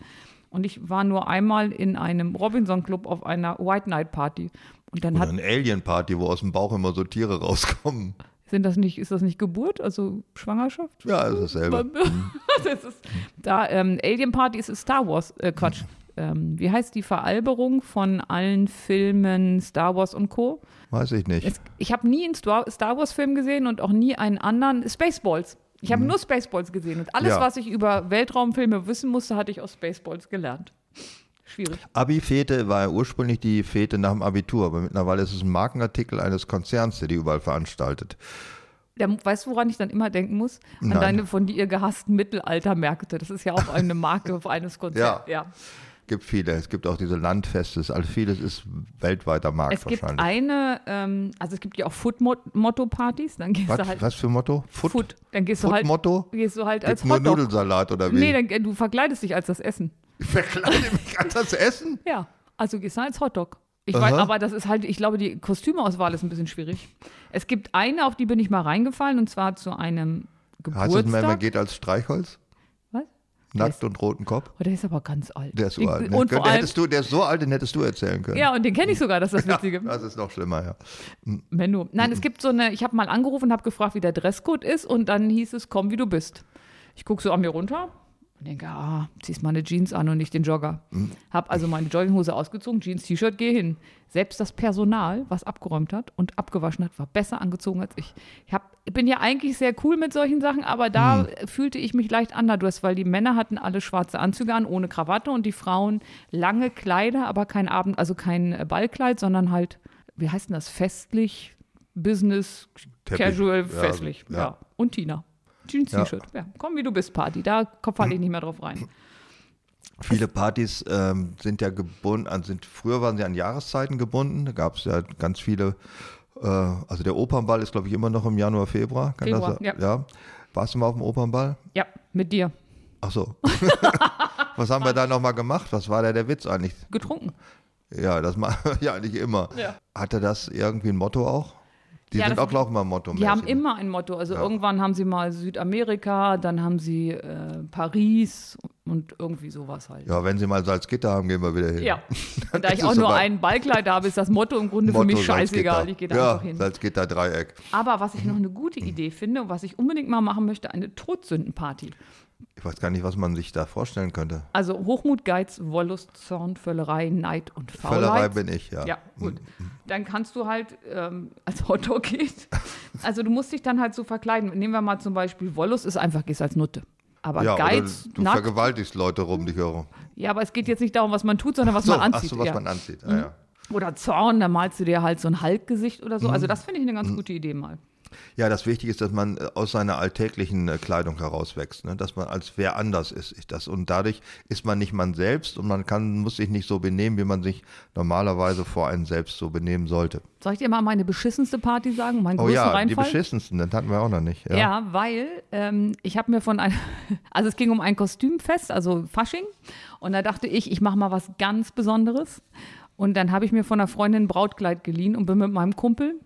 und ich war nur einmal in einem Robinson Club auf einer White Night Party. Und dann Oder hat, eine Alien-Party, wo aus dem Bauch immer so Tiere rauskommen. Sind das nicht, ist das nicht Geburt, also Schwangerschaft? Ja, ist dasselbe. das ist, da ähm, Alien Party ist Star Wars, äh, Quatsch. Ähm, wie heißt die Veralberung von allen Filmen Star Wars und Co.? Weiß ich nicht. Es, ich habe nie einen Star, Star Wars Film gesehen und auch nie einen anderen Spaceballs. Ich habe nur Spaceballs gesehen und alles, Ja. was ich über Weltraumfilme wissen musste, hatte ich aus Spaceballs gelernt. Schwierig. Abi-Fete war ja ursprünglich die Fete nach dem Abitur, aber mittlerweile ist es ein Markenartikel eines Konzerns, der die überall veranstaltet. Da, weißt du, woran ich dann immer denken muss? An Nein. deine von dir gehassten Mittelaltermärkte. Das ist ja auch eine Marke eines Konzerns. Ja. gibt viele. Es gibt auch diese Landfeste. Also vieles ist weltweiter Markt Es gibt wahrscheinlich. eine, ähm, also es gibt ja auch Food-Motto-Partys, dann gehst was, du halt was für Motto? Food? Food. Dann gehst du halt, Food-Motto? gehst du halt als Gibt nur Hotdog. Nudelsalat oder wie? Nee, dann, du verkleidest dich als das Essen. ich verkleide an das Essen? Ja, also gehst du als Hotdog. Ich Aha. weiß, aber das ist halt, ich glaube, die Kostümauswahl ist ein bisschen schwierig. Es gibt eine, auf die bin ich mal reingefallen, und zwar zu einem Heißt das, man Geburtstag. geht als Streichholz? Was? Nackt und roten Kopf? Oh, der ist aber ganz alt. Der ist so alt. Und Der, vor allem, hättest du, der ist so alt, den hättest du erzählen können. ja, und den kenne ich sogar, das ist das Witzige. das ist noch schlimmer, ja. Wenn du, nein, es gibt so eine, ich habe mal angerufen und habe gefragt, wie der Dresscode ist und dann hieß es, komm, wie du bist. Ich gucke so an mir runter und denke, ah, ziehst mal eine Jeans an und nicht den Jogger. Hab also meine Jogginghose ausgezogen, Jeans, T-Shirt, geh hin. Selbst das Personal, was abgeräumt hat und abgewaschen hat, war besser angezogen als ich. Ich hab, bin ja eigentlich sehr cool mit solchen Sachen, aber da fühlte ich mich leicht underdressed, weil die Männer hatten alle schwarze Anzüge an, ohne Krawatte und die Frauen lange Kleider, aber kein Abend, also kein äh, Ballkleid, sondern halt, wie heißt denn das, festlich, Business, Teppich. Casual, Ja, festlich. Ja. ja. Und Tina. Jeans. T-Shirt. Ja. Komm, wie du bist, Party. Da falle ich nicht mehr drauf rein. Viele Partys ähm, sind ja gebunden, an- sind, früher waren sie an Jahreszeiten gebunden. Da gab es ja ganz viele, äh, also der Opernball ist, glaube ich, immer noch im Januar, Februar. Kann Februar, das, ja. ja. Warst du mal auf dem Opernball? Ja, mit dir. Ach so. Was haben wir da nochmal gemacht? Was war da der Witz eigentlich? Getrunken. Ja, das machen wir ja eigentlich immer. Ja. Hatte das irgendwie ein Motto auch? Die Ja, sind auch, ich, mal Motto. Die haben immer ein Motto. Also irgendwann haben sie mal Südamerika, dann haben sie äh, Paris und irgendwie sowas halt. Ja, wenn sie mal Salzgitter haben, gehen wir wieder hin. Ja. Und da ich auch nur soweit. ein Ballkleid habe, ist das Motto im Grunde Motto für mich scheißegal. Salzgitter. Ich gehe da ja, einfach hin. Salzgitter Dreieck. Aber was ich noch eine gute Idee finde und was ich unbedingt mal machen möchte, eine Todsündenparty. Ich weiß gar nicht, was man sich da vorstellen könnte. Also Hochmut, Geiz, Wollust, Zorn, Völlerei, Neid und Faulheit. Völlerei bin ich, ja. Ja, gut. Dann kannst du halt ähm, als Hotdog gehen. Also du musst dich dann halt so verkleiden. Nehmen wir mal zum Beispiel Wollust ist einfach, gehst als Nutte. Aber Ja, Geiz, du nackt. vergewaltigst Leute rum dich herum. Ja, aber es geht jetzt nicht darum, was man tut, sondern was so, man ach anzieht. so, was ja. man anzieht. Ah, ja. Oder Zorn, da malst du dir halt so ein Halbgesicht oder so. Mhm. Also das finde ich eine ganz gute Idee mal. ja, das Wichtige ist, dass man äh, aus seiner alltäglichen äh, Kleidung herauswächst, ne? dass man als wer anders ist. Das, und dadurch ist man nicht man selbst und man kann, muss sich nicht so benehmen, wie man sich normalerweise vor einem selbst so benehmen sollte. Soll ich dir mal meine beschissenste Party sagen? Meinen Oh ja, die Reinfall? beschissensten, das hatten wir auch noch nicht. Ja. Ja, weil ähm, ich habe mir von einem, also es ging um ein Kostümfest, also Fasching. Und da dachte ich, ich mache mal was ganz Besonderes. Und dann habe ich mir von einer Freundin ein Brautkleid geliehen und bin mit meinem Kumpel.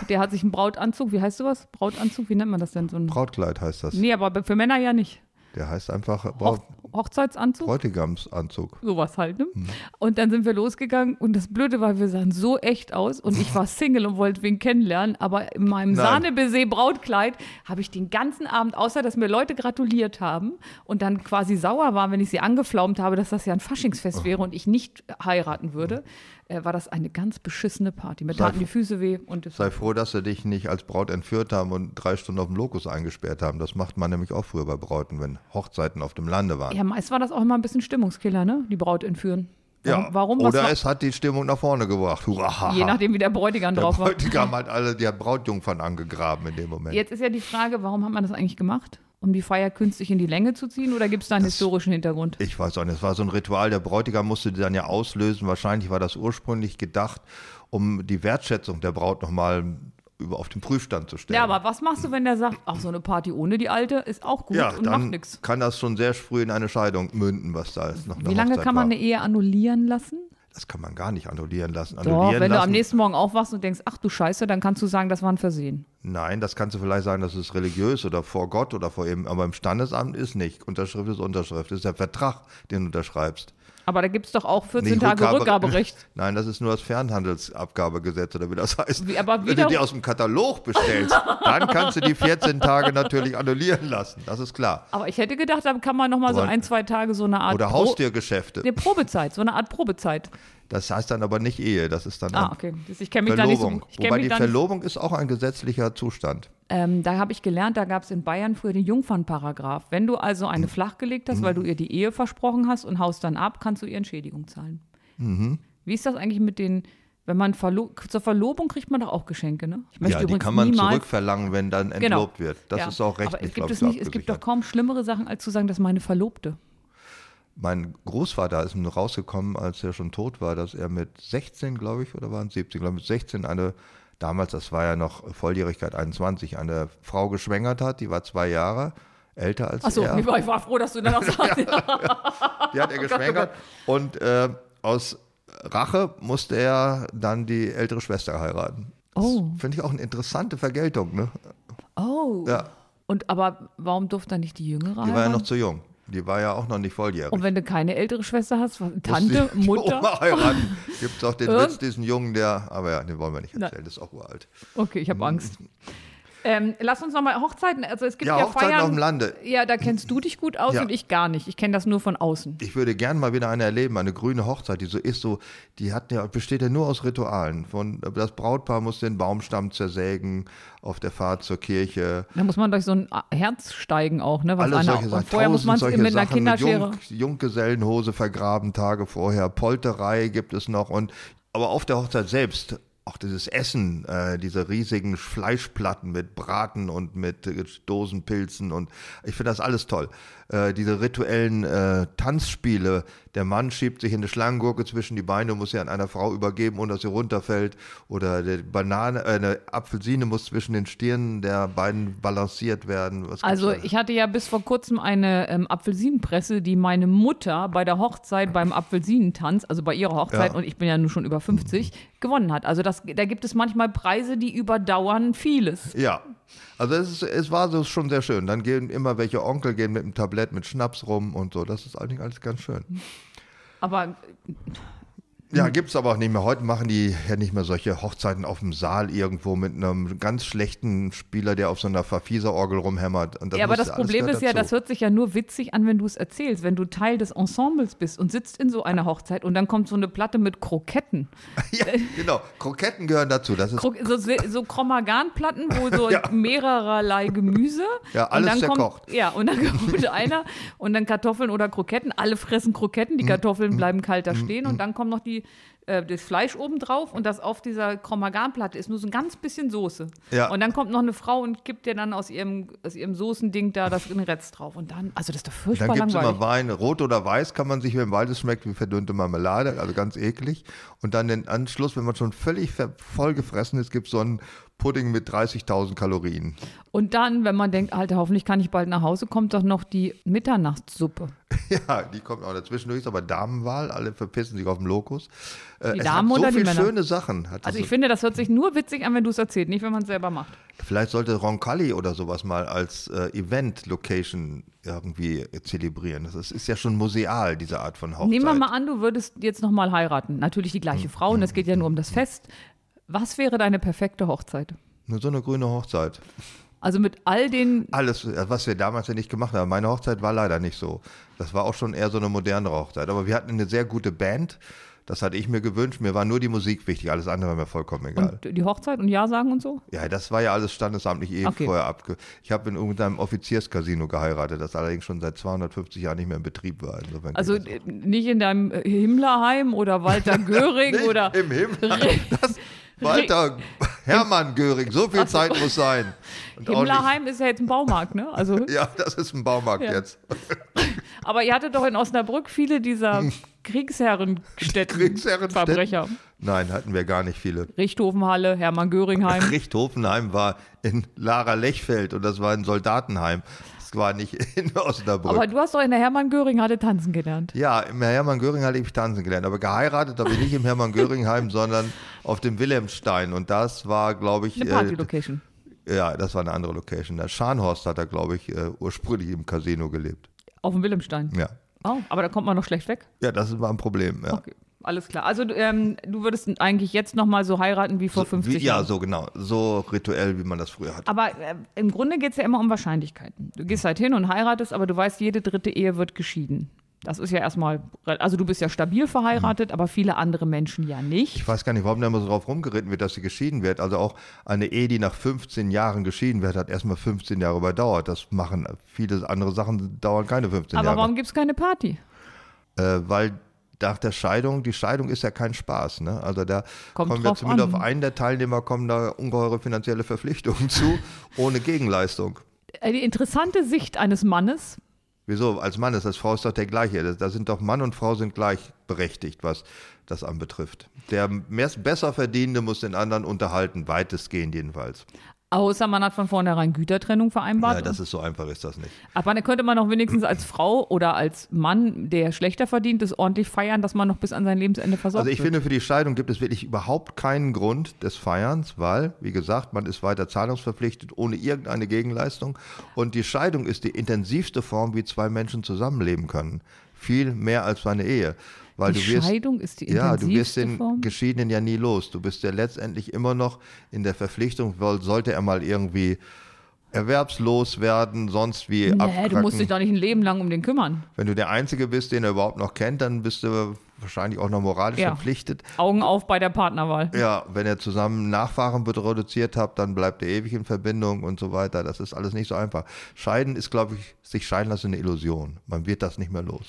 Und der hat sich einen Brautanzug, wie heißt sowas? Brautanzug, wie nennt man das denn? So ein, Brautkleid heißt das. nee, aber für Männer ja nicht. Der heißt einfach Braut, Hoch, Hochzeitsanzug? Bräutigamsanzug. Sowas halt, ne? Mhm. Und dann sind wir losgegangen und das Blöde war, wir sahen so echt aus und ich war Single und wollte wen kennenlernen, aber in meinem Nein. Sahnebaiser Brautkleid habe ich den ganzen Abend, außer dass mir Leute gratuliert haben und dann quasi sauer waren, wenn ich sie angeflaumt habe, dass das ja ein Faschingsfest wäre und ich nicht heiraten würde, äh, war das eine ganz beschissene Party. Mir taten die Füße weh und Sei froh, dass sie dich nicht als Braut entführt haben und drei Stunden auf dem Lokus eingesperrt haben. Das macht man nämlich auch früher bei Brauten, wenn Hochzeiten auf dem Lande waren. ja, meist war das auch immer ein bisschen Stimmungskiller, ne? Die Braut entführen. Warum? Ja, warum? Oder war- es hat die Stimmung nach vorne gebracht. Hurra. je nachdem, wie der Bräutigam der drauf war. Bräutigam hat alle die Brautjungfern angegraben in dem Moment. Jetzt ist ja die Frage, warum hat man das eigentlich gemacht? Um die Feier künstlich in die Länge zu ziehen oder gibt es da einen historischen Hintergrund? Ich weiß auch nicht, es war so ein Ritual, der Bräutigam musste die dann ja auslösen. Wahrscheinlich war das ursprünglich gedacht, um die Wertschätzung der Braut nochmal auf den Prüfstand zu stellen. Ja, aber was machst du, wenn der sagt, ach, so eine Party ohne die alte ist auch gut Ja, und macht dann nichts? kann das schon sehr früh in eine Scheidung münden, was da ist. Wie lange Hochzeit kann man war. eine Ehe annullieren lassen? Das kann man gar nicht annullieren lassen. Doch, Annullieren wenn du am lassen, nächsten Morgen aufwachst und denkst, ach du Scheiße, dann kannst du sagen, das war ein Versehen. Nein, das kannst du vielleicht sagen, das ist religiös oder vor Gott oder vor ihm, aber im Standesamt ist nicht. Unterschrift ist Unterschrift. Das ist der Vertrag, den du unterschreibst. Aber da gibt es doch auch 14 Nicht Tage Rückgabe- Rückgaberecht. Nein, das ist nur das Fernhandelsabgabegesetz oder wie das heißt. Wie- aber Wenn du die aus dem Katalog bestellst, dann kannst du die 14 Tage natürlich annullieren lassen. Das ist klar. Aber ich hätte gedacht, da kann man noch mal so ein, zwei Tage so eine Art Oder Pro- Haustiergeschäfte. eine Probezeit, so eine Art Probezeit. Das heißt dann aber nicht Ehe, das ist dann Ah, okay. Ich mich da nicht so Verlobung. Wobei mich die Verlobung ist auch ein gesetzlicher Zustand. Ähm, da habe ich gelernt, da gab es in Bayern früher den Jungfernparagraph. Wenn du also eine Mhm. flachgelegt hast, weil du ihr die Ehe versprochen hast und haust dann ab, kannst du ihr Entschädigung zahlen. Mhm. Wie ist das eigentlich mit den, wenn man verlo zur Verlobung kriegt man doch auch Geschenke, ne? Ich möchte Ja, die kann man zurückverlangen, wenn dann entlobt Genau. wird. Das Ja. ist auch Aber rechtlich, es gibt glaube es ich, nicht, es gibt doch kaum schlimmere Sachen, als zu sagen, dass meine Verlobte. Mein Großvater ist nur rausgekommen, als er schon tot war, dass er mit 16, glaube ich, oder waren es 17, glaube ich, mit 16 eine, damals, das war ja noch Volljährigkeit 21, eine Frau geschwängert hat, die war zwei Jahre älter als Achso, er. ich war, ich war froh, dass du dann auch sagst. Die hat er Oh Gott, geschwängert und äh, aus Rache musste er dann die ältere Schwester heiraten. Oh. Finde ich auch eine interessante Vergeltung, ne? Oh. Ja, Und aber warum durfte dann nicht die Jüngere die war ja heiraten? noch zu jung. Die war ja auch noch nicht volljährig. Und wenn du keine ältere Schwester hast, Tante, die, die Mutter? Oma heiraten. Gibt es auch den Witz, diesen Jungen, der, aber ja, den wollen wir nicht erzählen, das ist auch uralt. Okay, ich habe Angst. Ähm, lass uns nochmal Hochzeiten. Also es gibt ja, Ja, Hochzeiten Feiern. auf dem Lande. Ja, da kennst du dich gut aus Ja. und ich gar nicht. Ich kenne das nur von außen. Ich würde gern mal wieder eine erleben, eine grüne Hochzeit, die so ist, so, die hat ja, besteht ja nur aus Ritualen. Von, das Brautpaar muss den Baumstamm zersägen auf der Fahrt zur Kirche. Da muss man durch so ein Herz steigen auch, ne? Was Alle solche Sachen. vorher muss man es mit einer Kinderschere. Mit Jung, Junggesellenhose vergraben Tage vorher. Polterei gibt es noch. Und, aber auf der Hochzeit selbst, auch dieses Essen, äh, diese riesigen Fleischplatten mit Braten und mit äh, Dosenpilzen und ich finde das alles toll. Äh, diese rituellen äh, Tanzspiele, der Mann schiebt sich in eine Schlangengurke zwischen die Beine und muss sie an einer Frau übergeben, ohne dass sie runterfällt. Oder die Banane, äh, eine Apfelsine muss zwischen den Stirnen der beiden balanciert werden. Also ich hatte ja bis vor kurzem eine ähm, Apfelsinenpresse, die meine Mutter bei der Hochzeit beim Apfelsinentanz, also bei ihrer Hochzeit, Ja. und ich bin ja nun schon über 50, gewonnen hat. Also das, da gibt es manchmal Preise, die überdauern vieles. Ja, also es, ist, es war so schon sehr schön. Dann gehen immer welche Onkel gehen mit einem Tablett mit Schnaps rum und so. Das ist eigentlich alles ganz schön. Aber Ja, gibt's aber auch nicht mehr. Heute machen die ja nicht mehr solche Hochzeiten auf dem Saal irgendwo mit einem ganz schlechten Spieler, der auf so einer Verfieser-Orgel rumhämmert. Und ja, aber das Problem ist ja, dazu. das hört sich ja nur witzig an, wenn du es erzählst. Wenn du Teil des Ensembles bist und sitzt in so einer Hochzeit und dann kommt so eine Platte mit Kroketten. Ja, genau. Kroketten gehören dazu. Das ist Kro so, so Chromagan-Platten, wo so Ja. mehrererlei Gemüse. Ja, alles und dann zerkocht. Kommt, ja, und dann kommt einer und dann Kartoffeln oder Kroketten. Alle fressen Kroketten, Mm, die Kartoffeln bleiben kalt da stehen und dann kommt noch die, äh, das Fleisch oben drauf und das auf dieser Chromagan-Platte ist nur so ein ganz bisschen Soße. Ja. Und dann kommt noch eine Frau und gibt dir dann aus ihrem, aus ihrem Soßending da das in Retz drauf. Und dann, also das ist doch furchtbar Dann gibt es immer Wein, rot oder weiß kann man sich, wenn beides schmeckt, wie verdünnte Marmelade, also ganz eklig. Und dann den Anschluss, wenn man schon völlig vollgefressen ist, gibt es so einen Pudding mit 30.000 Kalorien. Und dann, wenn man denkt, Alter, hoffentlich kann ich bald nach Hause, kommt doch noch die Mitternachtssuppe. Ja, die kommt auch dazwischendurch, ist aber Damenwahl, alle verpissen sich auf dem Lokus. Äh, Die es Damen hat so oder viele schöne Sachen. Hat Also ich finde, das hört sich nur witzig an, wenn du es erzählst, nicht wenn man es selber macht. Vielleicht sollte Roncalli oder sowas mal als äh, Event-Location irgendwie zelebrieren. Das ist, ist ja schon museal, diese Art von Hochzeit. Nehmen wir mal an, du würdest jetzt nochmal heiraten. Natürlich die Hm. gleiche Frau und es geht ja nur um das Fest. Was wäre deine perfekte Hochzeit? Nur so eine grüne Hochzeit. Also mit all den, Alles, äh, was wir damals ja nicht gemacht haben. Meine Hochzeit war leider nicht so. Das war auch schon eher so eine moderne Hochzeit. Aber wir hatten eine sehr gute Band. Das hatte ich mir gewünscht. Mir war nur die Musik wichtig. Alles andere war mir vollkommen egal. und die Hochzeit und Ja sagen und so? Ja, das war ja alles standesamtlich eh Okay. vorher abge. Ich habe in irgendeinem Offizierscasino geheiratet, das allerdings schon seit 250 Jahren nicht mehr in Betrieb war. Insofern Also äh, nicht in deinem Himmlerheim oder Walter Göring oder im Himmel. Das, Walter Hermann Göring, so viel Zeit muss sein. Und Himmlerheim ist ja jetzt ein Baumarkt, ne? Also, ja, das ist ein Baumarkt Ja. jetzt. aber ihr hattet doch in Osnabrück viele dieser Kriegsherrenstätten, Kriegsherrenstätten? Verbrecher. Nein, hatten wir gar nicht viele. Richthofenhalle, Hermann Göringheim. Richthofenheim war in Lara Lechfeld und das war ein Soldatenheim. Das war nicht in Osnabrück. Aber du hast doch in der Hermann Göring-Halle tanzen gelernt. ja, im Hermann Göring hatte ich tanzen gelernt, aber geheiratet habe ich nicht im Hermann Göringheim, sondern auf dem Wilhelmstein und das war, glaube ich, Eine äh, Party-Location. ja, das war eine andere Location. Der Scharnhorst hat da, glaube ich, äh, ursprünglich im Casino gelebt. Auf dem Wilhelmstein. Ja, Oh, aber da kommt man noch schlecht weg. ja, das war ein Problem. Ja. Okay, alles klar. Also ähm, du würdest eigentlich jetzt nochmal so heiraten wie vor 50 Wie, ja, Jahren. so genau, so rituell, wie man das früher hatte. Aber äh, im Grunde geht es ja immer um Wahrscheinlichkeiten. Du gehst halt hin und heiratest, aber du weißt, jede dritte Ehe wird geschieden. Das ist ja erstmal, also du bist ja stabil verheiratet, aber viele andere Menschen ja nicht. Ich weiß gar nicht, warum da immer so drauf rumgeritten wird, dass sie geschieden wird. Also auch eine Ehe, die nach 15 Jahren geschieden wird, hat erstmal 15 Jahre überdauert. Das machen viele andere Sachen, dauern keine 15 Aber Jahre. warum gibt es keine Party? Äh, weil nach der Scheidung, die Scheidung ist ja kein Spaß. Ne? Also da Kommt kommen wir zumindest an. auf einen der Teilnehmer kommen da ungeheure finanzielle Verpflichtungen zu, ohne Gegenleistung. Äh, Die interessante Sicht eines Mannes, Wieso? Als Mann ist das Frau ist doch der gleiche. Da sind doch Mann und Frau sind gleichberechtigt, was das anbetrifft. Der mehr, besser Verdienende muss den anderen unterhalten, weitestgehend jedenfalls. Außer man hat von vornherein Gütertrennung vereinbart. Ja, das ist so einfach, ist das nicht. Aber dann könnte man auch wenigstens als Frau oder als Mann, der schlechter verdient ist, ordentlich feiern, dass man noch bis an sein Lebensende versorgt Also ich wird. finde, für die Scheidung gibt es wirklich überhaupt keinen Grund des Feierns, weil, wie gesagt, man ist weiter zahlungsverpflichtet ohne irgendeine Gegenleistung. Und die Scheidung ist die intensivste Form, wie zwei Menschen zusammenleben können. Viel mehr als eine Ehe. Weil Die du wirst, Scheidung ist die Ja, du wirst den Form? Geschiedenen ja nie los. Du bist ja letztendlich immer noch in der Verpflichtung, weil sollte er mal irgendwie erwerbslos werden, sonst wie Nee, du abkracken. musst dich doch nicht ein Leben lang um den kümmern. Wenn du der Einzige bist, den er überhaupt noch kennt, dann bist du wahrscheinlich auch noch moralisch Ja. verpflichtet. Augen auf bei der Partnerwahl. Ja, wenn ihr zusammen Nachfahren produziert habt, dann bleibt ihr ewig in Verbindung und so weiter. Das ist alles nicht so einfach. Scheiden ist, glaube ich, sich scheiden lassen eine Illusion. Man wird das nicht mehr los.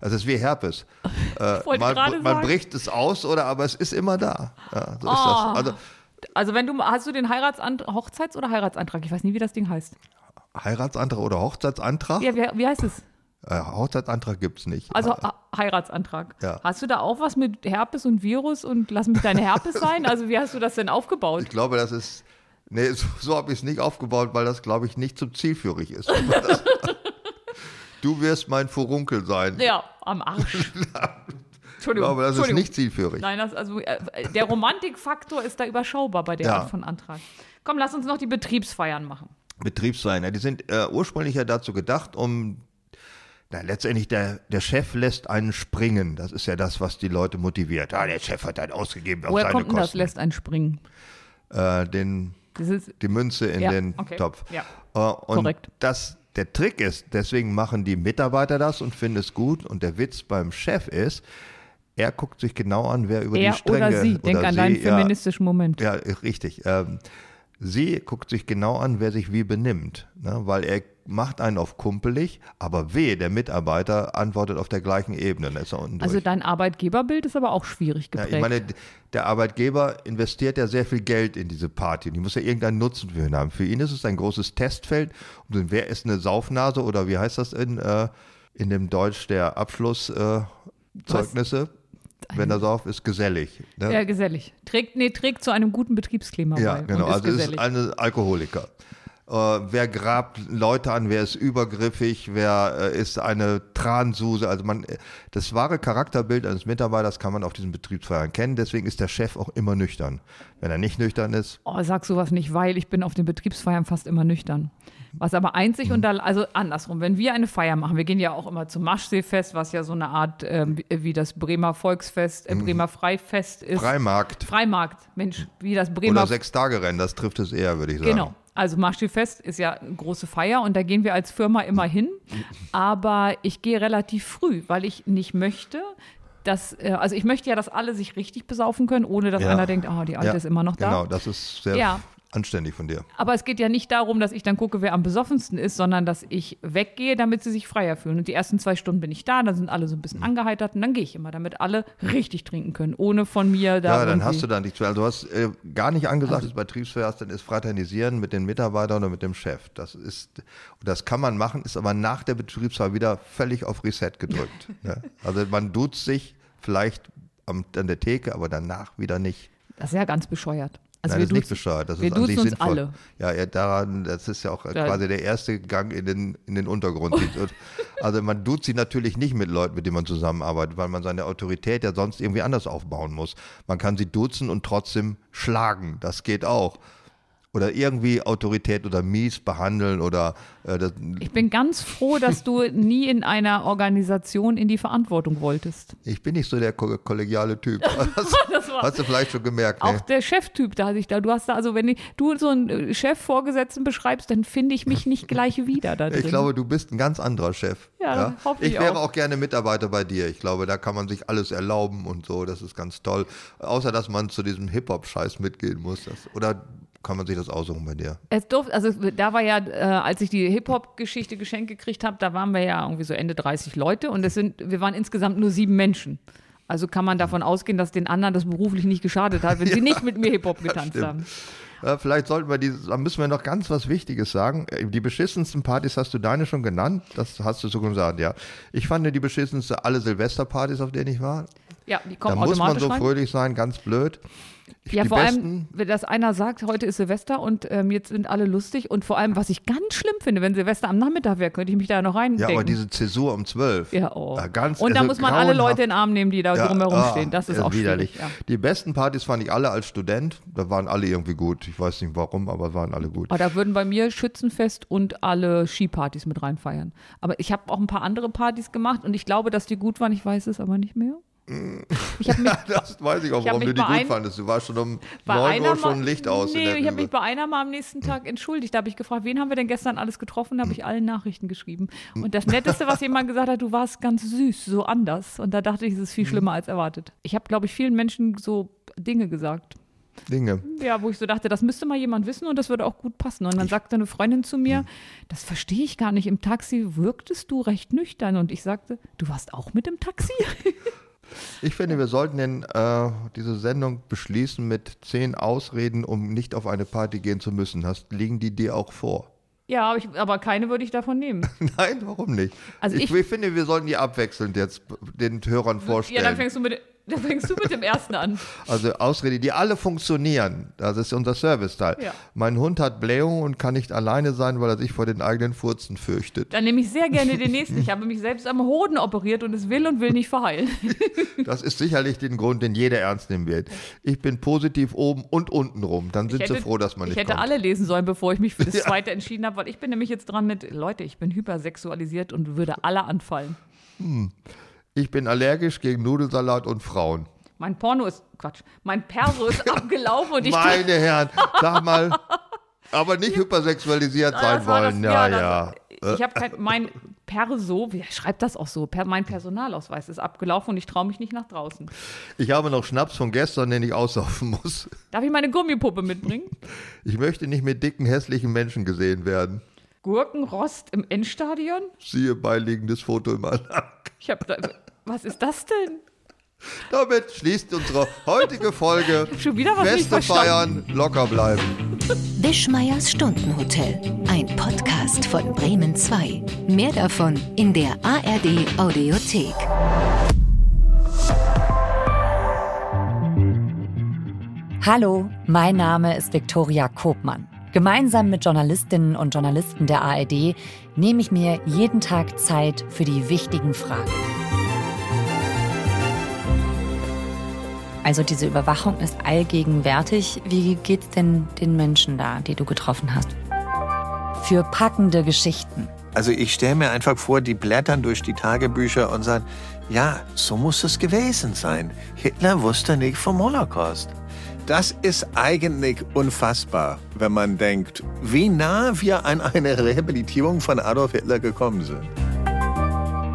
Also es ist wie Herpes. Äh, man, man sagen. bricht es aus, oder aber es ist immer da. Ja, so ist Oh. das. Also Also wenn du, hast du den Heiratsantrag, Hochzeits- oder Heiratsantrag? Ich weiß nie, wie das Ding heißt. Heiratsantrag oder Hochzeitsantrag? Ja, wie, wie heißt es? Äh, Hochzeitsantrag gibt es nicht. Also Äh, Heiratsantrag. Ja. Hast du da auch was mit Herpes und Virus und lass mich deine Herpes sein? Also wie hast du das denn aufgebaut? ich glaube, das ist. Nee, so, so habe ich es nicht aufgebaut, weil das, glaube ich, nicht zum zielführig ist. du wirst mein Furunkel sein. Ja, am Arsch. Ich Entschuldigung. glaube, das ist nicht zielführig. Nein, das, also, äh, der Romantikfaktor ist da überschaubar bei der Ja. Art von Antrag. Komm, lass uns noch die Betriebsfeiern machen. Betriebsfeiern. Ja, die sind äh, ursprünglich ja dazu gedacht, um na, letztendlich der, der Chef lässt einen springen. Das ist ja das, was die Leute motiviert. Ah, der Chef hat einen ausgegeben auf Woher seine kommt denn das? Kosten. Lässt einen springen. Äh, den, Das ist, die Münze in Ja, den okay. Topf. Ja. Äh, und Korrekt. das der Trick ist, deswegen machen die Mitarbeiter das und finden es gut. Und der Witz beim Chef ist, er guckt sich genau an, wer über er die Stränge oder sie. Denk oder an sie, deinen ja, feministischen Moment. Ja, richtig. Ähm, sie guckt sich genau an, wer sich wie benimmt, ne? weil er macht einen auf kumpelig, aber weh, der Mitarbeiter antwortet auf der gleichen Ebene. Also dein Arbeitgeberbild ist aber auch schwierig Ja, geprägt. ich meine, der Arbeitgeber investiert ja sehr viel Geld in diese Party. Die muss ja irgendeinen Nutzen für ihn haben. Für ihn ist es ein großes Testfeld. Und wer ist eine Saufnase oder wie heißt das in, äh, in dem Deutsch der Abschlusszeugnisse? Äh? Wenn er sauf, ist gesellig. Ne? ja, gesellig. Trägt, nee, trägt zu einem guten Betriebsklima Ja, bei. genau. Also es ist gesellig. ein Alkoholiker. Äh, wer grabt Leute an, wer ist übergriffig, wer äh, ist eine Transuse. Also man, äh, das wahre Charakterbild eines Mitarbeiters kann man auf diesen Betriebsfeiern kennen. Deswegen ist der Chef auch immer nüchtern. Wenn er nicht nüchtern ist, Oh, sag sowas nicht, weil ich bin auf den Betriebsfeiern fast immer nüchtern. Was aber einzig Mhm. und da, also andersrum, wenn wir eine Feier machen, wir gehen ja auch immer zum Maschseefest, was ja so eine Art ähm, wie- das Bremer Volksfest, äh, Bremer Freifest ist. Freimarkt Freimarkt, Mensch, wie das Bremer oder Sechs-Tage-Rennen, das trifft es eher, würde ich sagen. Genau. Also Maschschiffest ist ja eine große Feier und da gehen wir als Firma immer hin. Aber ich gehe relativ früh, weil ich nicht möchte, dass, äh, also ich möchte ja, dass alle sich richtig besaufen können, ohne dass Ja. einer denkt, oh, die Alte Ja, ist immer noch da. Genau, das ist sehr Ja. Anständig von dir. Aber es geht ja nicht darum, dass ich dann gucke, wer am besoffensten ist, sondern dass ich weggehe, damit sie sich freier fühlen. Und die ersten zwei Stunden bin ich da, dann sind alle so ein Mhm. bisschen angeheitert und dann gehe ich immer, damit alle richtig trinken können, ohne von mir da Ja, dann hast du da nichts mehr. Also du hast äh, gar nicht angesagt, dass du Betriebsfeier dann ist Fraternisieren mit den Mitarbeitern oder mit dem Chef. Das ist, und das kann man machen, ist aber nach der Betriebsfeier wieder völlig auf Reset gedrückt. ne? Also man duzt sich vielleicht am, an der Theke, aber danach wieder nicht. Das ist ja ganz bescheuert. Also Nein, wir das ist nicht bescheuert. Das ist an sich sinnvoll. alle. Ja, ja, daran, das ist ja auch Ja. quasi der erste Gang in den, in den Untergrund. Und, also man duzt sich natürlich nicht mit Leuten, mit denen man zusammenarbeitet, weil man seine Autorität ja sonst irgendwie anders aufbauen muss. Man kann sie duzen und trotzdem schlagen. Das geht auch. Oder irgendwie Autorität oder mies behandeln oder äh, das, Ich bin ganz froh, dass du nie in einer Organisation in die Verantwortung wolltest. ich bin nicht so der ko kollegiale Typ. Hast, hast du vielleicht schon gemerkt, Auch ne? der Cheftyp, da hatte ich da, du hast da, also wenn ich, du so einen äh, Chef-Vorgesetzten beschreibst, dann finde ich mich nicht gleich wieder da drin. Ich glaube, du bist ein ganz anderer Chef. Ja, hoffe ich ich wäre auch. auch gerne Mitarbeiter bei dir. Ich glaube, da kann man sich alles erlauben und so. Das ist ganz toll. Außer, dass man zu diesem Hip-Hop-Scheiß mitgehen muss. Das, oder kann man sich das aussuchen bei dir? Es durfte, also da war ja, äh, als ich die Hip-Hop-Geschichte geschenkt gekriegt habe, da waren wir ja irgendwie so Ende 30 Leute und es sind, wir waren insgesamt nur sieben Menschen. Also kann man davon ausgehen, dass den anderen das beruflich nicht geschadet hat, wenn sie nicht mit mir Hip-Hop getanzt haben. Ja, vielleicht sollten wir die, da müssen wir noch ganz was Wichtiges sagen. Äh, Die beschissensten Partys hast du deine schon genannt. Das hast du so gesagt, ja. Ich fand die beschissenste alle Silvesterpartys, auf denen ich war. Ja, die Da kommen muss man so rein. fröhlich sein, ganz blöd. Ich, Ja, vor besten, allem, wenn das einer sagt, heute ist Silvester und ähm, jetzt sind alle lustig. Und vor allem, was ich ganz schlimm finde, wenn Silvester am Nachmittag wäre, könnte ich mich da noch ja, reindenken. aber diese Zäsur um 12. Ja, oh. Ja, ganz- und da also muss man alle. Leute in den Arm nehmen, die da Ja, drumherum ah, stehen. Das ist ja, auch widerlich. Ja. Die besten Partys fand ich alle als Student. Da waren alle irgendwie gut. Ich weiß nicht warum, aber waren alle gut. Aber da würden bei mir Schützenfest und alle Skipartys mit reinfeiern. Aber ich habe auch ein paar andere Partys gemacht und ich glaube, dass die gut waren. Ich weiß es aber nicht mehr. Ich mich Das weiß ich auch, Ich warum du die gut fandest. Du warst schon um bei 9 einer Uhr schon Licht aus. Nee, ich habe mich bei einer mal am nächsten Tag entschuldigt. Da habe ich gefragt, wen haben wir denn gestern alles getroffen? Da habe ich allen Nachrichten geschrieben. Und das Netteste, was jemand gesagt hat, du warst ganz süß, so anders. Und da dachte ich, es ist viel schlimmer als erwartet. Ich habe, glaube ich, vielen Menschen so Dinge gesagt. Dinge. Ja, wo ich so dachte, das müsste mal jemand wissen und das würde auch gut passen. Und dann sagte eine Freundin zu mir, das verstehe ich gar nicht. Im Taxi wirktest du recht nüchtern. Und ich sagte, du warst auch mit im Taxi? Ich finde, wir sollten den, äh, diese Sendung beschließen mit zehn Ausreden, um nicht auf eine Party gehen zu müssen. Hast, liegen die dir auch vor? ja, aber, ich, aber keine würde ich davon nehmen. Nein, warum nicht? Also ich, ich- ich finde, wir sollten die abwechselnd jetzt den Hörern Ja, vorstellen. dann fängst du mit, dann fängst du mit dem ersten an. Also Ausrede, die alle funktionieren. Das ist unser Serviceteil. Ja. Mein Hund hat Blähung und kann nicht alleine sein, weil er sich vor den eigenen Furzen fürchtet. Dann nehme ich sehr gerne den nächsten. Ich habe mich selbst am Hoden operiert und es will und will nicht verheilen. Das ist sicherlich den Grund, den jeder ernst nehmen wird. Ich bin positiv oben und unten rum. Dann sind Ich sie hätte- froh, dass man Ich nicht hätte kommt. alle lesen sollen, bevor ich mich für das Ja. zweite entschieden habe, weil ich bin nämlich jetzt dran mit, Leute, ich bin hypersexualisiert und würde alle anfallen. Ich bin allergisch gegen Nudelsalat und Frauen. Mein Porno ist, Quatsch, mein Perso ist abgelaufen und ich Meine Herren, sag mal, aber nicht hypersexualisiert sein Das wollen. das- ja, das- ja. Ich habe kein, mein Perso, wie schreibt das auch so? Per, mein Personalausweis ist abgelaufen und ich traue mich nicht nach draußen. Ich habe noch Schnaps von gestern, den ich aussaufen muss. Darf ich meine Gummipuppe mitbringen? Ich möchte nicht mit dicken, hässlichen Menschen gesehen werden. Gurkenrost im Endstadion? Siehe beiliegendes Foto im Anhang. Ich habe da, was ist das denn? Damit schließt unsere heutige Folge Schon wieder was Feste feiern, locker bleiben. Wischmeiers Stundenhotel. Ein Podcast von Bremen 2. Mehr davon in der ARD Audiothek. Hallo, mein Name ist Viktoria Kobmann. Gemeinsam mit Journalistinnen und Journalisten der ARD nehme ich mir jeden Tag Zeit für die wichtigen Fragen. Also diese Überwachung ist allgegenwärtig. Wie geht's denn den Menschen da, die du getroffen hast? Für packende Geschichten. Also ich stelle mir einfach vor, die blättern durch die Tagebücher und sagen, ja, so muss es gewesen sein. Hitler wusste nicht vom Holocaust. Das ist eigentlich unfassbar, wenn man denkt, wie nah wir an eine Rehabilitierung von Adolf Hitler gekommen sind.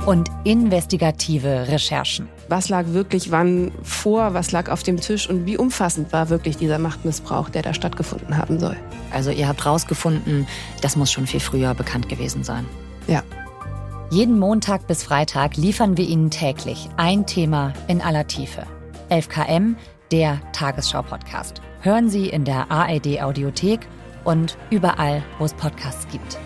Und investigative Recherchen. Was lag wirklich wann vor, was lag auf dem Tisch und wie umfassend war wirklich dieser Machtmissbrauch, der da stattgefunden haben soll. Also ihr habt rausgefunden, das muss schon viel früher bekannt gewesen sein. Ja. Jeden Montag bis Freitag liefern wir Ihnen täglich ein Thema in aller Tiefe. 11KM, der Tagesschau-Podcast. Hören Sie in der ARD Audiothek und überall, wo es Podcasts gibt.